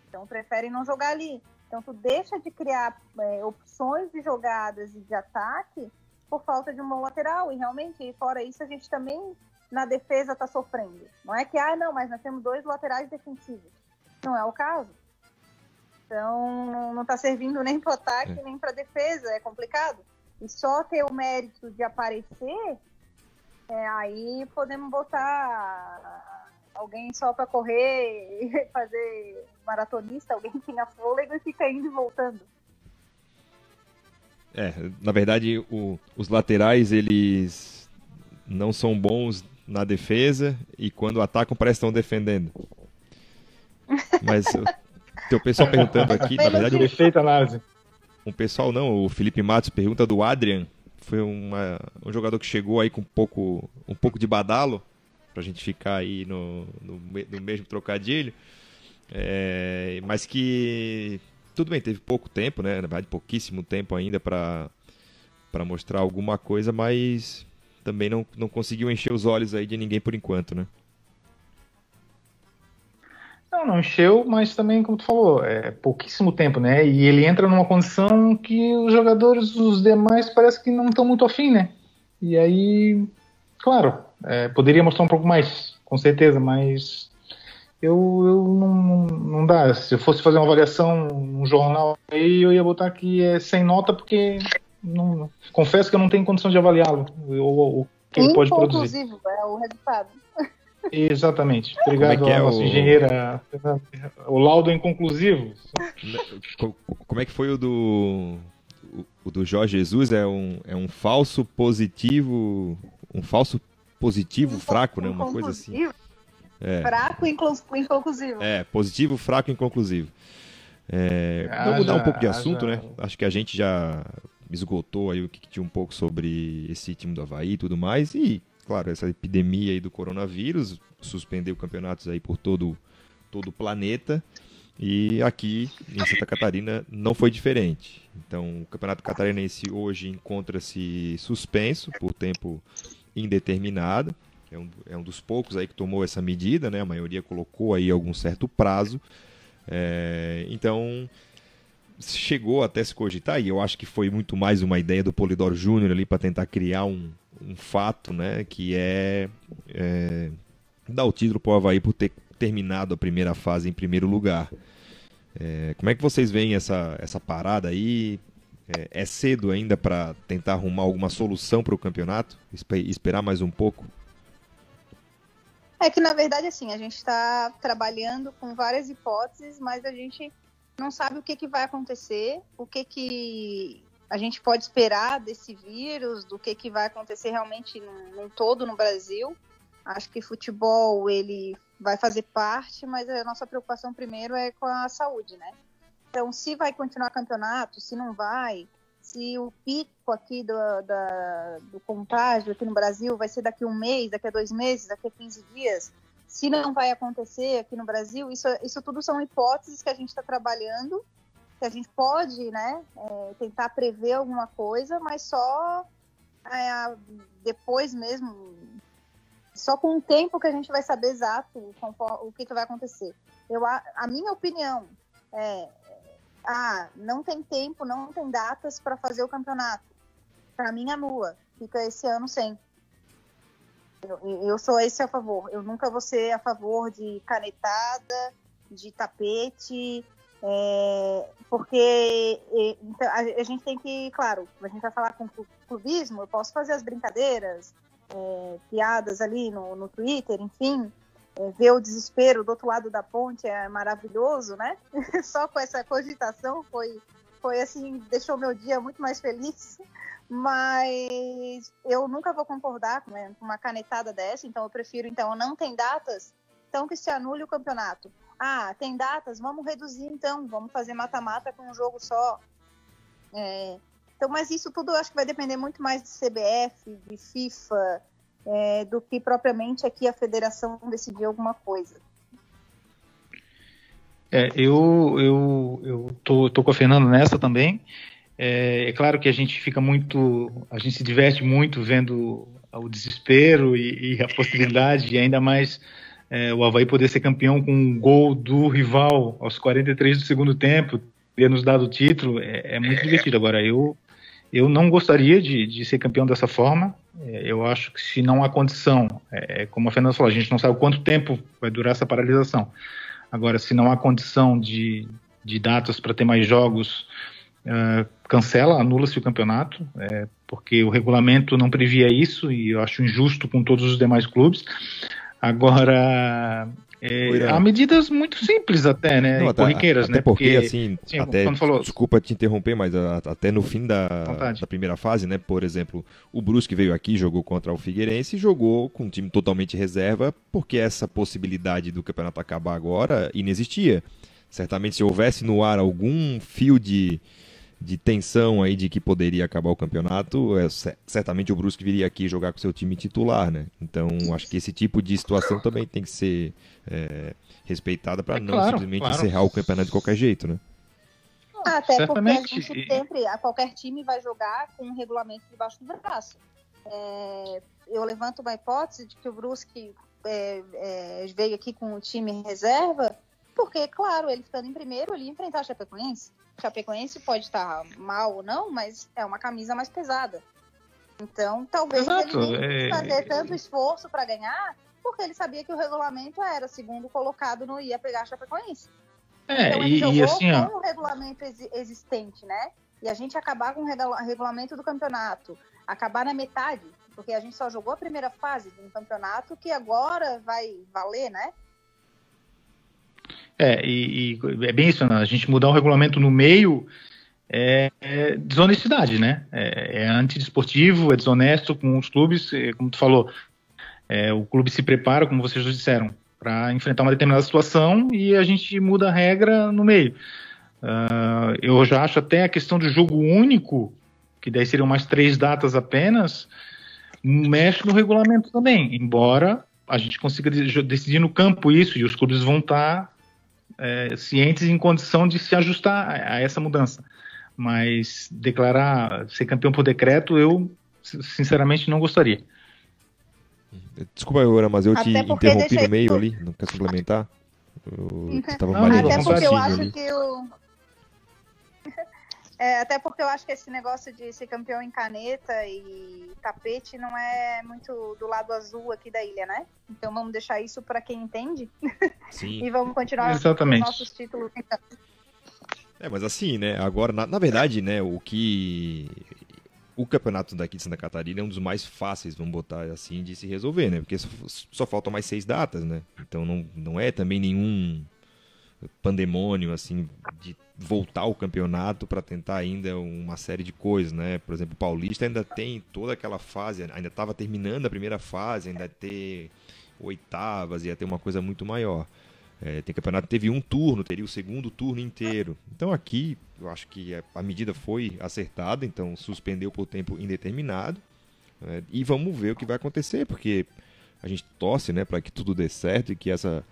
[SPEAKER 3] Então prefere não jogar ali. Então tu deixa de criar é, opções de jogadas e de ataque por falta de um lateral. E realmente, fora isso, a gente também na defesa está sofrendo. Não é que, ah, não, mas nós temos dois laterais defensivos. Não é o caso. Então não está servindo nem para ataque é. nem para defesa. É complicado. E só ter o mérito de aparecer é, aí podemos botar alguém só para correr e fazer maratonista, alguém que tenha fôlego e fica indo e voltando.
[SPEAKER 1] É, na verdade, o, os laterais, eles não são bons na defesa e quando atacam parece que estão defendendo. Mas tem o pessoal perguntando aqui, na verdade...
[SPEAKER 2] Perfeita análise.
[SPEAKER 1] Um pessoal não, o Felipe Matos pergunta do Adrian, foi uma, um jogador que chegou aí com um pouco, um pouco de badalo, para a gente ficar aí no, no, no mesmo trocadilho, é, mas que tudo bem, teve pouco tempo, né? Na verdade, pouquíssimo tempo ainda para mostrar alguma coisa, mas também não, não conseguiu encher os olhos aí de ninguém por enquanto, né?
[SPEAKER 2] Não, não encheu, mas também, como tu falou, é pouquíssimo tempo, né? E ele entra numa condição que os jogadores, os demais, parece que não estão muito afim, né? E aí, claro, é, poderia mostrar um pouco mais, com certeza, mas eu, eu não, não, dá. Se eu fosse fazer uma avaliação num jornal aí, eu ia botar que é sem nota, porque não, confesso que eu não tenho condição de avaliá-lo, o, o que ele pode produzir.
[SPEAKER 3] é o resultado.
[SPEAKER 2] Exatamente. Obrigado, é é nossa o... engenheira. O laudo é inconclusivo.
[SPEAKER 1] Como é que foi o do. O do Jorge Jesus é um, é um falso positivo. Um falso positivo fraco, né? Uma coisa assim.
[SPEAKER 3] É. Fraco e inconclusivo.
[SPEAKER 1] É, positivo, fraco e inconclusivo. É, ah, vamos mudar um pouco de assunto, já... né? Acho que a gente já esgotou aí o que tinha um pouco sobre esse time do Havaí e tudo mais. E claro, essa epidemia aí do coronavírus suspendeu campeonatos aí por todo, todo o planeta. E aqui em Santa Catarina não foi diferente. Então, o Campeonato Catarinense hoje encontra-se suspenso por tempo indeterminado. É um, é um dos poucos aí que tomou essa medida, né? A maioria colocou aí algum certo prazo. É, então, chegou até se cogitar, e eu acho que foi muito mais uma ideia do Polidoro Júnior ali para tentar criar um, um fato, né, que é, é dar o título para o Havaí por ter terminado a primeira fase em primeiro lugar. É, como é que vocês veem essa, essa parada aí? É, é cedo ainda para tentar arrumar alguma solução para o campeonato? Esperar mais um pouco?
[SPEAKER 3] É que na verdade assim a gente está trabalhando com várias hipóteses, mas a gente não sabe o que, que vai acontecer, o que, que a gente pode esperar desse vírus, do que, que vai acontecer realmente no todo no Brasil. Acho que futebol ele vai fazer parte, mas a nossa preocupação primeiro é com a saúde, né? Então, se vai continuar campeonato, se não vai, se o pico aqui do, da, do contágio aqui no Brasil vai ser daqui a um mês, daqui a dois meses, daqui a 15 dias, se não vai acontecer aqui no Brasil, isso, isso tudo são hipóteses que a gente está trabalhando, que a gente pode né, é, tentar prever alguma coisa, mas só é, depois mesmo, só com o tempo que a gente vai saber exato o que, que vai acontecer. Eu, a, a minha opinião é, ah, não tem tempo, não tem datas para fazer o campeonato. Para mim, anula. Fica esse ano sem. Eu, eu, sou esse a favor. Eu nunca vou ser a favor de canetada, de tapete, é, porque então, a, gente tem que, claro, a gente vai falar com clubismo, eu posso fazer as brincadeiras, é, piadas ali no, no Twitter, enfim, é, ver o desespero do outro lado da ponte é maravilhoso, né? Só com essa cogitação foi, foi assim, deixou meu dia muito mais feliz. Mas eu nunca vou concordar com né, uma canetada dessa, então eu prefiro, então, não tem datas, então que se anule o campeonato. Ah, tem datas, vamos reduzir então, vamos fazer mata-mata com um jogo só. É, então, mas isso tudo eu acho que vai depender muito mais de CBF, de FIFA, é, do que propriamente aqui a federação decidir alguma coisa.
[SPEAKER 2] É, eu, eu, eu tô, tô com a Fernanda nessa também. É, é, claro que a gente fica muito, a gente se diverte muito vendo o desespero e, e a possibilidade, e ainda mais é, o Havaí poder ser campeão com um gol do rival aos 43 do segundo tempo, ter nos dado o título, é, é muito divertido. Agora, eu, eu não gostaria de, de ser campeão dessa forma. É, eu acho que se não há condição, é, é, como a Fernanda falou, a gente não sabe quanto tempo vai durar essa paralisação. Agora, se não há condição de, de datas para ter mais jogos, uh, cancela, anula-se o campeonato, é, porque o regulamento não previa isso e eu acho injusto com todos os demais clubes. Agora, é, há medidas muito simples até, né? Não, até, corriqueiras,
[SPEAKER 1] até né? Porque, porque assim, sim, até, falou... desculpa te interromper, mas até no fim da, da primeira fase, né? Por exemplo, o Brusque veio aqui, jogou contra o Figueirense e jogou com um time totalmente reserva, porque essa possibilidade do campeonato acabar agora inexistia. Certamente se houvesse no ar algum fio de, de tensão aí de que poderia acabar o campeonato, é, certamente o Brusque viria aqui jogar com seu time titular, né? Então acho que esse tipo de situação também tem que ser é, respeitada para é, não claro, simplesmente claro. encerrar o campeonato de qualquer jeito, né?
[SPEAKER 3] Ah, até Certamente. porque a gente sempre, a qualquer time vai jogar com um regulamento debaixo do braço. É, eu levanto uma hipótese de que o Brusque é, é, veio aqui com o time reserva, porque, claro, ele ficando em primeiro, ele ia enfrentar a Chapecoense. Chapecoense pode estar mal ou não, mas é uma camisa mais pesada. Então, talvez Exato, ele nem é... fazer tanto esforço para ganhar, porque ele sabia que o regulamento era segundo colocado não ia pegar a Chapecoense. É, então, ele e, jogou e assim, ó... com o regulamento ex existente, né? E a gente acabar com o regulamento do campeonato, acabar na metade, porque a gente só jogou a primeira fase de um campeonato que agora vai valer, né?
[SPEAKER 2] É, e, e, é bem isso, né? A gente mudar o regulamento no meio é, é desonestidade, né? É, é antidesportivo, é desonesto com os clubes, como tu falou. É, o clube se prepara, como vocês já disseram, para enfrentar uma determinada situação e a gente muda a regra no meio. Uh, eu já acho até a questão do jogo único, que daí seriam mais três datas apenas, mexe no regulamento também, embora a gente consiga decidir no campo isso e os clubes vão estar tá é, cientes em condição de se ajustar a, a, essa mudança. Mas declarar ser campeão por decreto, eu sinceramente não gostaria.
[SPEAKER 1] Desculpa, Eura, mas eu Até te interrompi no meio ali, não quer suplementar?
[SPEAKER 3] Eu, não, Até porque eu acho ali. que o é, até porque eu acho que esse negócio de ser campeão em caneta e tapete não é muito do lado azul aqui da ilha, né? Então vamos deixar isso para quem entende. Sim. e vamos continuar
[SPEAKER 2] Exatamente.
[SPEAKER 3] com os nossos títulos. Então.
[SPEAKER 1] É, mas assim, né? Agora, na, na verdade, né? O que o campeonato daqui de Santa Catarina é um dos mais fáceis, vamos botar assim, de se resolver, né? Porque só, só faltam mais seis datas, né? Então não, não é também nenhum pandemônio assim de voltar ao campeonato para tentar ainda uma série de coisas, né? Por exemplo, o Paulista ainda tem toda aquela fase, ainda estava terminando a primeira fase, ainda ter oitavas, ia ter uma coisa muito maior. É, tem campeonato teve um turno, teria o segundo turno inteiro. Então aqui eu acho que a medida foi acertada, então suspendeu por tempo indeterminado. Né? E vamos ver o que vai acontecer, porque a gente torce né, para que tudo dê certo e que essa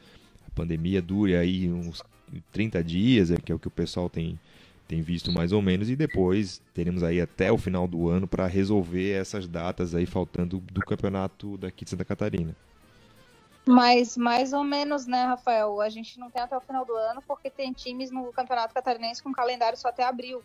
[SPEAKER 1] pandemia dure aí uns 30 dias, é, que é o que o pessoal tem, tem visto mais ou menos, e depois teremos aí até o final do ano para resolver essas datas aí faltando do campeonato daqui de Santa Catarina.
[SPEAKER 3] Mas mais ou menos, né, Rafael? A gente não tem até o final do ano porque tem times no Campeonato Catarinense com calendário só até abril.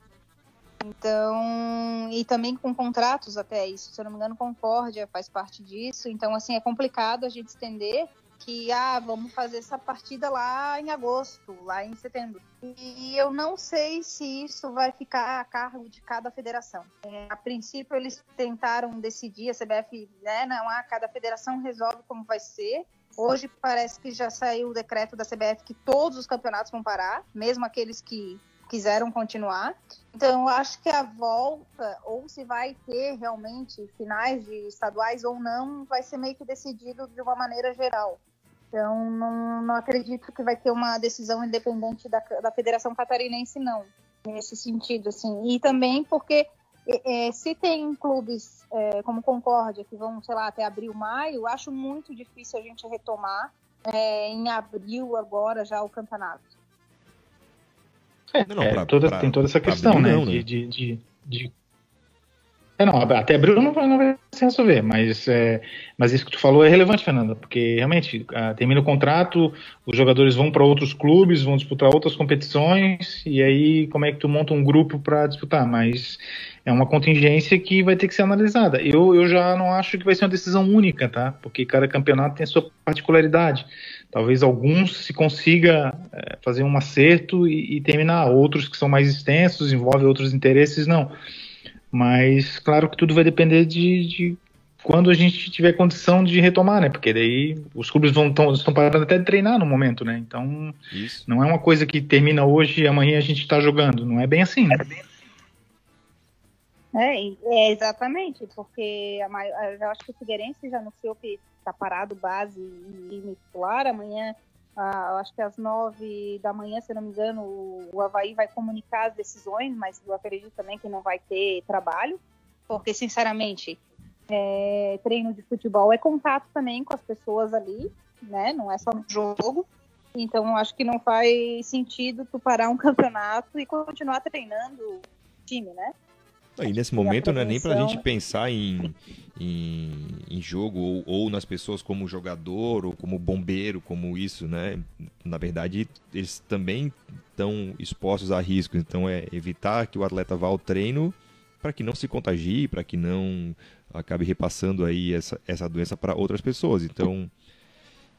[SPEAKER 3] Então, e também com contratos até isso. Se eu não me engano, Concórdia faz parte disso. Então, assim, é complicado a gente estender que, ah, vamos fazer essa partida lá em agosto, lá em setembro. E eu não sei se isso vai ficar a cargo de cada federação. É, a princípio, eles tentaram decidir, a CBF, né, não, ah, cada federação resolve como vai ser. Hoje parece que já saiu o decreto da CBF que todos os campeonatos vão parar, mesmo aqueles que quiseram continuar. Então, eu acho que a volta, ou se vai ter realmente finais de estaduais ou não, vai ser meio que decidido de uma maneira geral. Então, não, não acredito que vai ter uma decisão independente da, da Federação Catarinense, não, nesse sentido, assim. E também porque é, se tem clubes é, como Concórdia, que vão, sei lá, até abril, maio, acho muito difícil a gente retomar é, em abril agora já o campeonato.
[SPEAKER 2] É, não, é, pra, toda, pra, tem toda essa questão, abril, né, não, né? De, de, de, É, não, até abril não vai, não vai se resolver, mas, é, mas isso que tu falou é relevante, Fernanda, porque realmente ah, termina o contrato, os jogadores vão para outros clubes, vão disputar outras competições, e aí como é que tu monta um grupo para disputar? Mas é uma contingência que vai ter que ser analisada. Eu, eu já não acho que vai ser uma decisão única, tá? Porque cada campeonato tem a sua particularidade. Talvez alguns se consiga é, fazer um acerto e, e, terminar, outros que são mais extensos, envolvem outros interesses, não. Mas claro que tudo vai depender de, de quando a gente tiver condição de retomar, né? Porque daí os clubes vão tão, estão parando até de treinar no momento, né? Então Isso. não é uma coisa que termina hoje e amanhã a gente está jogando. Não é bem assim, né? É
[SPEAKER 3] é, exatamente, porque a maior, eu acho que o Figueirense já anunciou que está parado base e titular. Amanhã, ah, acho que às nove da manhã, se não me engano, o, o Havaí vai comunicar as decisões, mas eu acredito também que não vai ter trabalho, porque, sinceramente, é, treino de futebol é contato também com as pessoas ali, né? Não é só no jogo. Então, acho que não faz sentido tu parar um campeonato e continuar treinando o time, né?
[SPEAKER 1] E nesse momento não é nem para a gente pensar em, em, em jogo ou, ou, nas pessoas como jogador ou como bombeiro, como isso, né? Na verdade, eles também estão expostos a riscos. Então é evitar que o atleta vá ao treino para que não se contagie, para que não acabe repassando aí essa, essa doença para outras pessoas. Então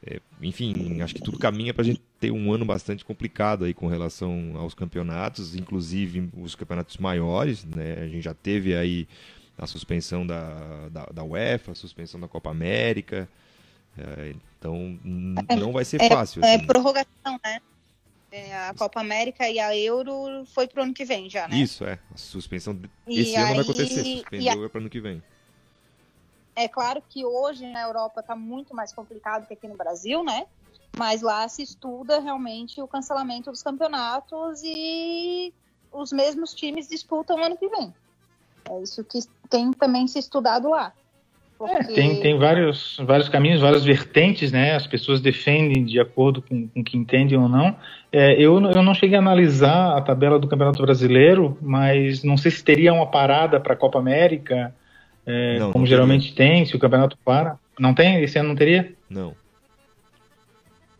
[SPEAKER 1] é, enfim, acho que tudo caminha para a gente ter um ano bastante complicado aí com relação aos campeonatos, inclusive os campeonatos maiores, né? A gente já teve aí a suspensão da, da, da UEFA, a suspensão da Copa América, é, então não vai ser
[SPEAKER 3] é,
[SPEAKER 1] fácil.
[SPEAKER 3] É, assim. é prorrogação, né? É, a Copa América e a Euro foi pro ano que vem já, né?
[SPEAKER 1] Isso, é. A suspensão esse e ano aí, vai acontecer, suspendeu a... é pro ano que vem.
[SPEAKER 3] É claro que hoje na Europa está muito mais complicado que aqui no Brasil, né? Mas lá se estuda realmente o cancelamento dos campeonatos e os mesmos times disputam ano que vem. É isso que tem também se estudado lá.
[SPEAKER 2] Porque... É, tem, tem vários, vários caminhos, várias vertentes, né? As pessoas defendem de acordo com, com o que entendem ou não. É, eu, eu não cheguei a analisar a tabela do Campeonato Brasileiro, mas não sei se teria uma parada para a Copa América é, não, como não geralmente tem, se o campeonato para. Não tem? Esse ano não teria?
[SPEAKER 1] Não.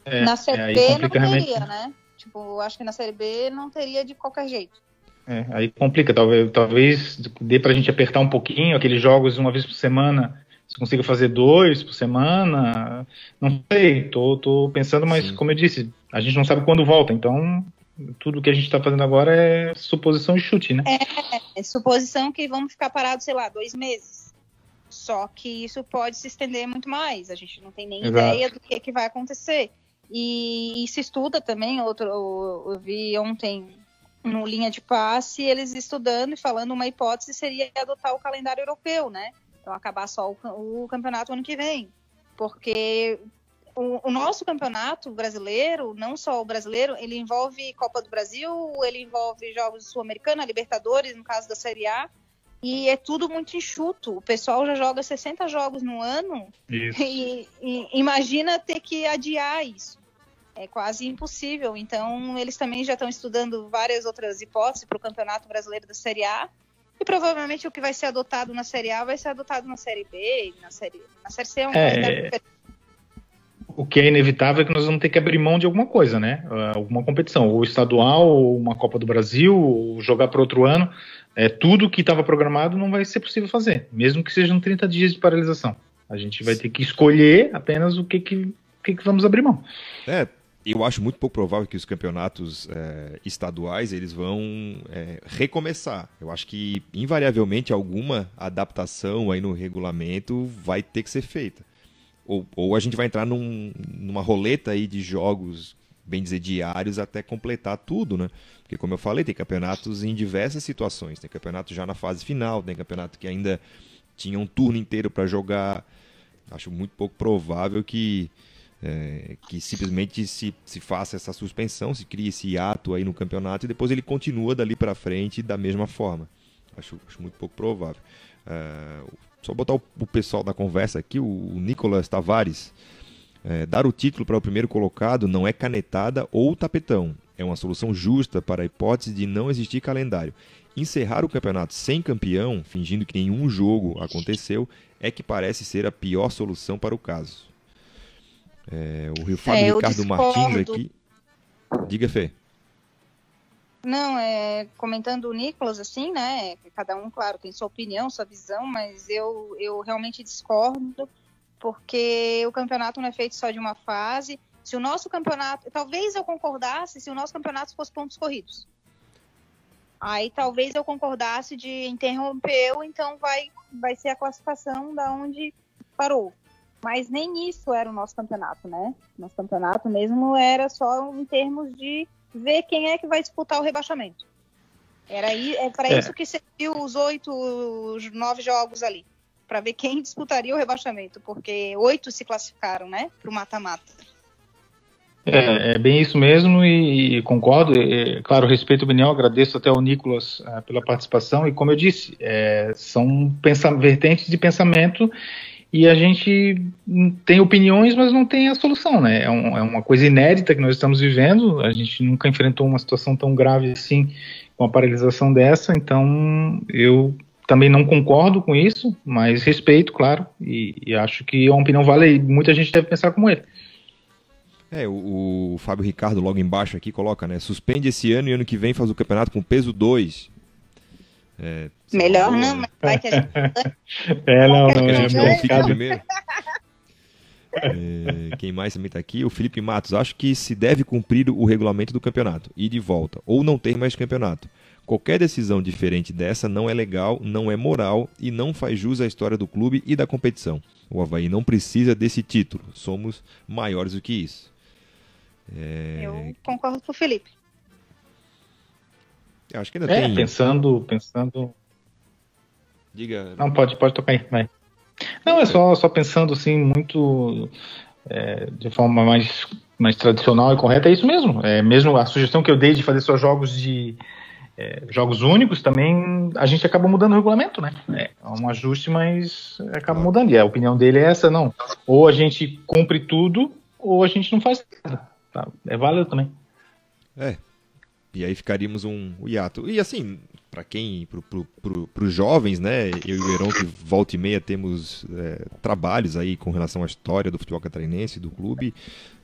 [SPEAKER 3] É, na Série B não teria, realmente... né? Tipo, acho que na Série B não teria de qualquer jeito.
[SPEAKER 2] É, aí complica, talvez, talvez dê pra gente apertar um pouquinho, aqueles jogos uma vez por semana, se consiga fazer dois por semana, não sei, tô, tô pensando, mas Sim. como eu disse, a gente não sabe quando volta, então tudo que a gente está fazendo agora é suposição e chute, né?
[SPEAKER 3] É, é, suposição que vamos ficar parados, sei lá, dois meses. Só que isso pode se estender muito mais. A gente não tem nem Exato. ideia do que, que vai acontecer. E, e, se estuda também, outro, eu, eu vi ontem no linha de passe, eles estudando e falando uma hipótese seria adotar o calendário europeu, né? Então acabar só o, o campeonato ano que vem. Porque o, o, nosso campeonato brasileiro, não só o brasileiro, ele envolve Copa do Brasil, ele envolve jogos sul-americana, Libertadores, no caso da Série A, e é tudo muito enxuto. O pessoal já joga 60 jogos no ano e, e, imagina ter que adiar isso. É quase impossível. Então, eles também já estão estudando várias outras hipóteses para o Campeonato Brasileiro da Série A. E provavelmente o que vai ser adotado na Série A vai ser adotado na Série B, na Série, na série C. É,
[SPEAKER 2] é... O que é inevitável é que nós vamos ter que abrir mão de alguma coisa, né? Alguma competição, ou estadual, ou uma Copa do Brasil, ou jogar para outro ano é, tudo que estava programado não vai ser possível fazer, mesmo que sejam 30 dias de paralisação. A gente vai ter que escolher apenas o que, que, o que, que vamos abrir mão.
[SPEAKER 1] É, eu acho muito pouco provável que os campeonatos é, estaduais eles vão é, recomeçar. Eu acho que invariavelmente alguma adaptação aí no regulamento vai ter que ser feita. Ou, ou a gente vai entrar num, numa roleta aí de jogos bem dizer, diários até completar tudo, né? Porque, como eu falei, tem campeonatos em diversas situações. Tem campeonato já na fase final, tem campeonato que ainda tinha um turno inteiro para jogar. Acho muito pouco provável que, é, que simplesmente se, se faça essa suspensão, se crie esse ato aí no campeonato e depois ele continua dali para frente da mesma forma. Acho, acho muito pouco provável. É, só botar o, o, pessoal da conversa aqui, o, o Nicolas Tavares. É, dar o título para o primeiro colocado não é canetada ou tapetão. É uma solução justa para a hipótese de não existir calendário. Encerrar o campeonato sem campeão, fingindo que nenhum jogo aconteceu, é que parece ser a pior solução para o caso. É, o Rio Fábio é, Ricardo discordo. Martins aqui. Diga, Fê.
[SPEAKER 3] Não, é, comentando o Nicolas, assim, né? Cada um, claro, tem sua opinião, sua visão, mas eu, eu realmente discordo porque o campeonato não é feito só de uma fase. Se o nosso campeonato, talvez eu concordasse se o nosso campeonato fosse pontos corridos. Aí talvez eu concordasse de interrompeu, então vai vai ser a classificação da onde parou. Mas nem isso era o nosso campeonato, né? Nosso campeonato mesmo era só em termos de ver quem é que vai disputar o rebaixamento. Era é para é. isso que serviu os oito, os nove jogos ali para ver quem disputaria o rebaixamento, porque oito se classificaram, né, para o mata-mata.
[SPEAKER 2] É, é, bem isso mesmo e, e concordo. E, claro, respeito a opinião, agradeço até ao Nicolas uh, pela participação e, como eu disse, é, são vertentes de pensamento e a gente tem opiniões, mas não tem a solução, né? É, um, é, uma coisa inédita que nós estamos vivendo. A gente nunca enfrentou uma situação tão grave assim, com a paralisação dessa. Então, eu também não concordo com isso, mas respeito, claro, e, e acho que é uma opinião vale e muita gente deve pensar como ele.
[SPEAKER 1] É, o, o, Fábio Ricardo logo embaixo aqui coloca, né? Suspende esse ano e ano que vem faz o campeonato com peso 2.
[SPEAKER 3] É, Melhor não, mas vai que a gente...
[SPEAKER 2] é, não, não, é,
[SPEAKER 1] primeiro. É, quem mais também está aqui? O Felipe Matos. Acho que se deve cumprir o regulamento do campeonato, ir de volta, ou não ter mais campeonato. Qualquer decisão diferente dessa não é legal, não é moral e não faz jus à história do clube e da competição. O Havaí não precisa desse título. Somos maiores do que isso.
[SPEAKER 3] É... Eu concordo com o Felipe.
[SPEAKER 2] Eu acho que ainda é, tem. Pensando, pensando.
[SPEAKER 1] Diga.
[SPEAKER 2] Não, pode, pode tocar aí, vai. Não, é só, só pensando assim, muito é, de forma mais, mais tradicional e correta, é isso mesmo. É mesmo a sugestão que eu dei de fazer só jogos de é, jogos únicos também a gente acaba mudando o regulamento, né? É um ajuste, mas acaba mudando. E a opinião dele é essa, não. Ou a gente cumpre tudo, ou a gente não faz nada. Tá? É válido também.
[SPEAKER 1] É. E aí ficaríamos um, um hiato. E assim, para quem, para pro, jovens, né? Eu e o Heron, que volta e meia temos é, trabalhos aí com relação à história do futebol catarinense, do clube.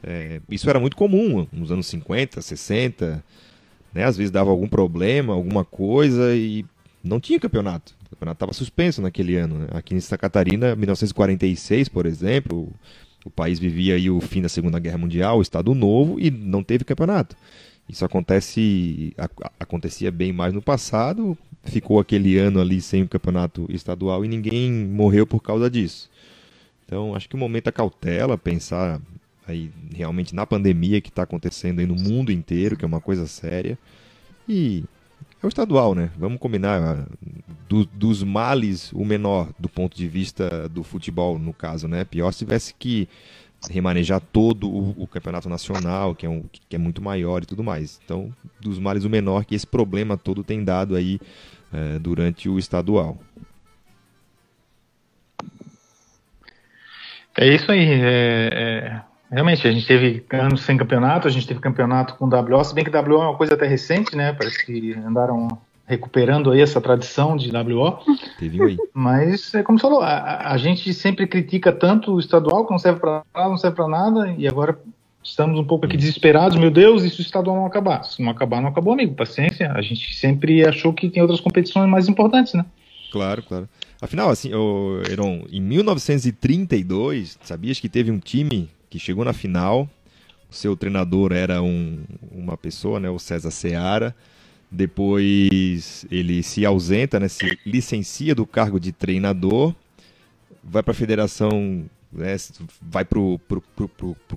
[SPEAKER 1] É, isso era muito comum nos anos 50, 60 né? Às vezes dava algum problema, alguma coisa e não tinha campeonato. O campeonato estava suspenso naquele ano. Né? Aqui em Santa Catarina, 1946, por exemplo, o país vivia aí o fim da Segunda Guerra Mundial, o Estado Novo, e não teve campeonato. Isso acontece, acontecia bem mais no passado, ficou aquele ano ali sem o campeonato estadual e ninguém morreu por causa disso. Então, acho que o momento é cautela, pensar aí realmente na pandemia que está acontecendo aí no mundo inteiro, que é uma coisa séria. E é o estadual, né? Vamos combinar ah, do, dos males o menor do ponto de vista do futebol, no caso, né? Pior se tivesse que remanejar todo o, o, campeonato nacional, que é, um, que é muito maior e tudo mais. Então, dos males o menor que esse problema todo tem dado aí é, durante o estadual.
[SPEAKER 2] É isso aí. É, é, realmente, a gente teve anos sem campeonato, a gente teve campeonato com WO, se bem que WO é uma coisa até recente, né? Parece que andaram recuperando aí essa tradição de WO.
[SPEAKER 1] Teve aí.
[SPEAKER 2] Mas, é como você falou, a, a gente sempre critica tanto o estadual, que não serve para nada, não serve para nada, e agora estamos um pouco aqui desesperados, meu Deus, isso o estadual não acabar. Se não acabar, não acabou, amigo, paciência. A gente sempre achou que tem outras competições mais importantes, né?
[SPEAKER 1] Claro, claro. Afinal, assim, Heron, em 1932, sabias que teve um time que chegou na final, o seu treinador era um, uma pessoa, né, o César Seara, depois ele se ausenta, né, se licencia do cargo de treinador, vai para a federação, né, vai para o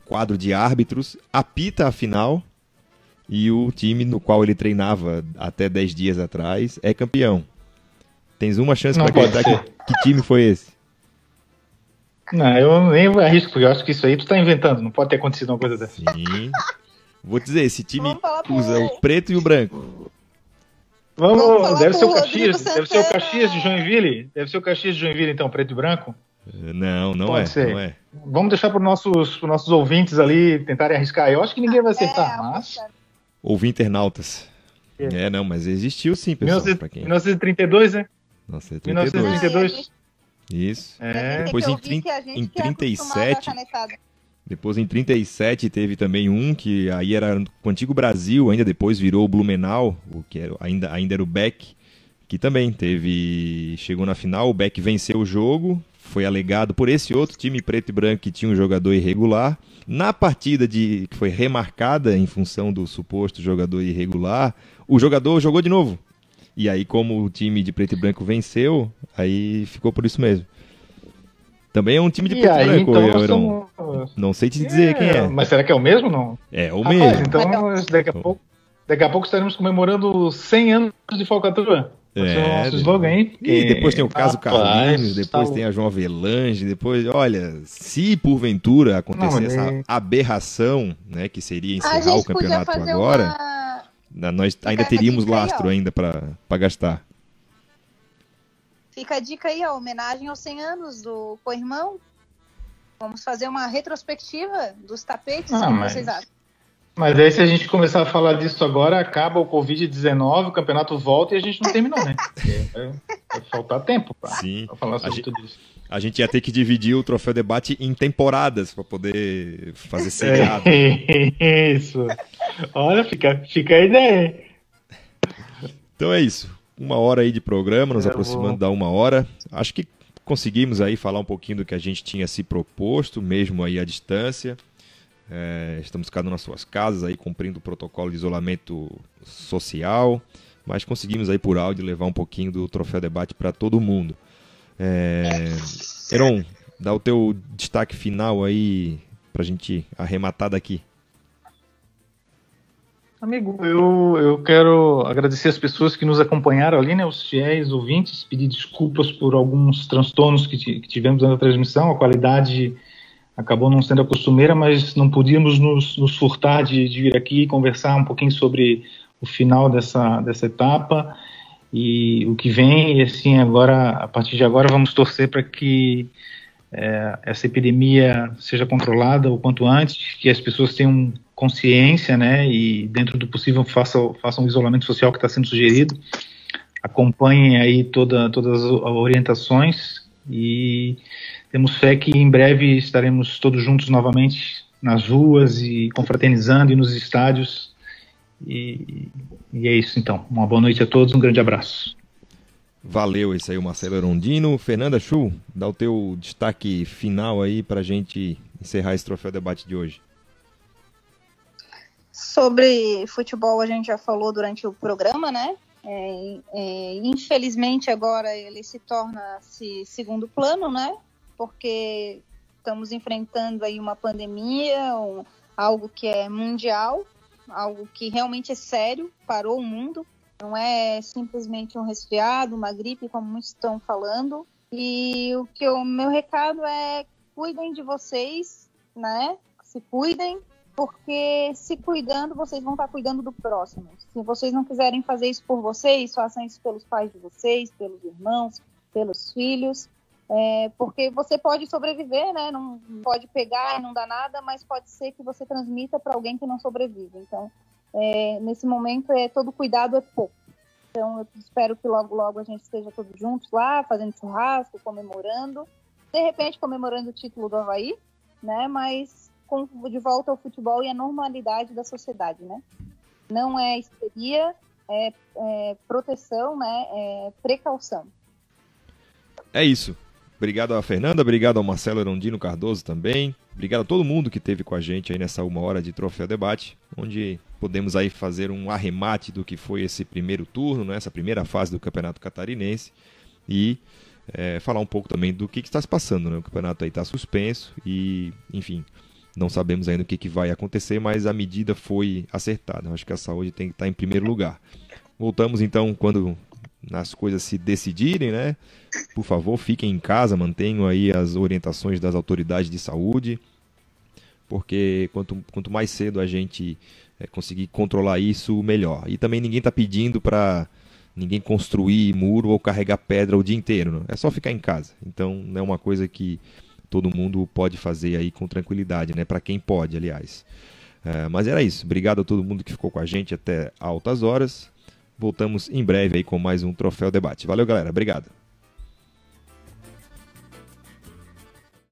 [SPEAKER 1] quadro de árbitros, apita a final e o time no qual ele treinava até 10 dias atrás é campeão. Tens uma chance para acreditar que, que time foi esse?
[SPEAKER 2] Não, eu nem arrisco, porque eu acho que isso aí tu tá inventando, não pode ter acontecido uma coisa dessa.
[SPEAKER 1] Sim. Vou dizer, esse time usa o preto e o branco.
[SPEAKER 2] Vamos, deve ser o Caxias, deve ser o Caxias de Joinville, deve ser o Caxias de Joinville então, preto e branco.
[SPEAKER 1] Não, não é, não é.
[SPEAKER 2] Vamos deixar para os nossos, nossos ouvintes ali tentarem arriscar. Eu acho que ninguém vai acertar, é, mas...
[SPEAKER 1] Ouvi internautas. É. é. não, mas existiu sim, pessoal.
[SPEAKER 2] 19, quem... 1932, né?
[SPEAKER 1] Nossa, é 32.
[SPEAKER 2] 1932.
[SPEAKER 1] Isso. É. Depois em, em 37. Depois em 37 teve também um que aí era o antigo Brasil, ainda depois virou o Blumenau, o que era, ainda, ainda era o Beck, que também teve. Chegou na final, o Beck venceu o jogo, foi alegado por esse outro time preto e branco que tinha um jogador irregular. Na partida de, que foi remarcada em função do suposto jogador irregular, o jogador jogou de novo. E aí, como o time de preto e branco venceu, aí ficou por isso mesmo. Também é um time de e branco, então, somos... Não sei te dizer é, quem é.
[SPEAKER 2] Mas será que é o mesmo não?
[SPEAKER 1] É o Rapaz, mesmo.
[SPEAKER 2] Então, daqui a pouco, daqui a pouco estaremos comemorando 100 anos de falcatrua.
[SPEAKER 1] É, nosso slogan aí. E depois tem o caso Rapaz, Carlinhos, depois tá... tem a João Avelange, depois, olha, se porventura acontecer não, essa é... aberração, né, que seria encerrar o campeonato agora, uma... nós ainda teríamos lastro ainda para gastar.
[SPEAKER 3] Fica a dica aí, a homenagem aos 100 anos do co-irmão. Vamos fazer uma retrospectiva dos tapetes, ah, mas... vocês acham?
[SPEAKER 2] Mas aí se a gente começar a falar disso agora, acaba o Covid-19, o campeonato volta e a gente não terminou, né? É, vai faltar tempo para falar sobre tudo isso.
[SPEAKER 1] A gente ia ter que dividir o troféu debate em temporadas para poder fazer seriado.
[SPEAKER 2] isso. Olha, fica, fica a ideia.
[SPEAKER 1] Então é isso uma hora aí de programa, nos é aproximando bom. da uma hora. Acho que conseguimos aí falar um pouquinho do que a gente tinha se proposto, mesmo aí à distância. É, estamos cada um nas suas casas aí cumprindo o protocolo de isolamento social, mas conseguimos aí por áudio levar um pouquinho do troféu debate para todo mundo. É, Heron, dá o teu destaque final aí para a gente arrematar daqui.
[SPEAKER 2] Amigo, eu, eu quero agradecer as pessoas que nos acompanharam ali, né, os fiéis ouvintes, pedir desculpas por alguns transtornos que, que tivemos na transmissão, a qualidade acabou não sendo a costumeira, mas não podíamos nos, nos furtar de, de, vir aqui conversar um pouquinho sobre o final dessa, dessa etapa e o que vem, e assim, agora, a partir de agora, vamos torcer para que é, essa epidemia seja controlada o quanto antes, que as pessoas tenham consciência, né, e dentro do possível façam, façam o isolamento social que está sendo sugerido, acompanhem aí toda, todas as orientações e temos fé que em breve estaremos todos juntos novamente nas ruas e confraternizando e nos estádios e, e é isso então. Uma boa noite a todos, um grande abraço.
[SPEAKER 1] Valeu, esse aí o Marcelo Rondino. Fernanda Chu, dá o teu destaque final aí para gente encerrar esse troféu debate de hoje.
[SPEAKER 3] Sobre futebol a gente já falou durante o programa, né? É, é, infelizmente agora ele se torna -se segundo plano, né? Porque estamos enfrentando aí uma pandemia, um, algo que é mundial, algo que realmente é sério, parou o mundo. Não é simplesmente um resfriado, uma gripe, como muitos estão falando. E o que o meu recado é cuidem de vocês, né? Se cuidem, porque se cuidando, vocês vão estar cuidando do próximo. Se vocês não quiserem fazer isso por vocês, façam isso pelos pais de vocês, pelos irmãos, pelos filhos, é, porque você pode sobreviver, né? Não pode pegar e não dá nada, mas pode ser que você transmita para alguém que não sobrevive. Então, é, nesse momento, é todo cuidado é pouco. Então, eu espero que logo, logo a gente esteja todos juntos lá, fazendo churrasco, comemorando. De repente, comemorando o título do Havaí, né? Mas com, de volta ao futebol e à normalidade da sociedade, né? Não é histeria, é, é proteção, né? É precaução.
[SPEAKER 1] É isso. Obrigado a Fernanda, obrigado ao Marcelo Erondino Cardoso também. Obrigado a todo mundo que esteve com a gente aí nessa uma hora de Troféu Debate, onde podemos aí fazer um arremate do que foi esse primeiro turno, né, essa primeira fase do Campeonato Catarinense e é, falar um pouco também do que, que está se passando. Né? O campeonato aí está suspenso e, enfim, não sabemos ainda o que, que vai acontecer, mas a medida foi acertada. acho que a saúde tem que estar em primeiro lugar. Voltamos então quando as coisas se decidirem, né? Por favor, fiquem em casa, mantenham aí as orientações das autoridades de saúde, porque quanto, quanto mais cedo a gente é, conseguir controlar isso, melhor. E também ninguém está pedindo para ninguém construir muro ou carregar pedra o dia inteiro, não. é só ficar em casa. Então, não é uma coisa que todo mundo pode fazer aí com tranquilidade, né? Para quem pode, aliás. É, mas era isso. Obrigado a todo mundo que ficou com a gente até altas horas. Voltamos em breve aí com mais um Troféu Debate. Valeu, galera. Obrigado.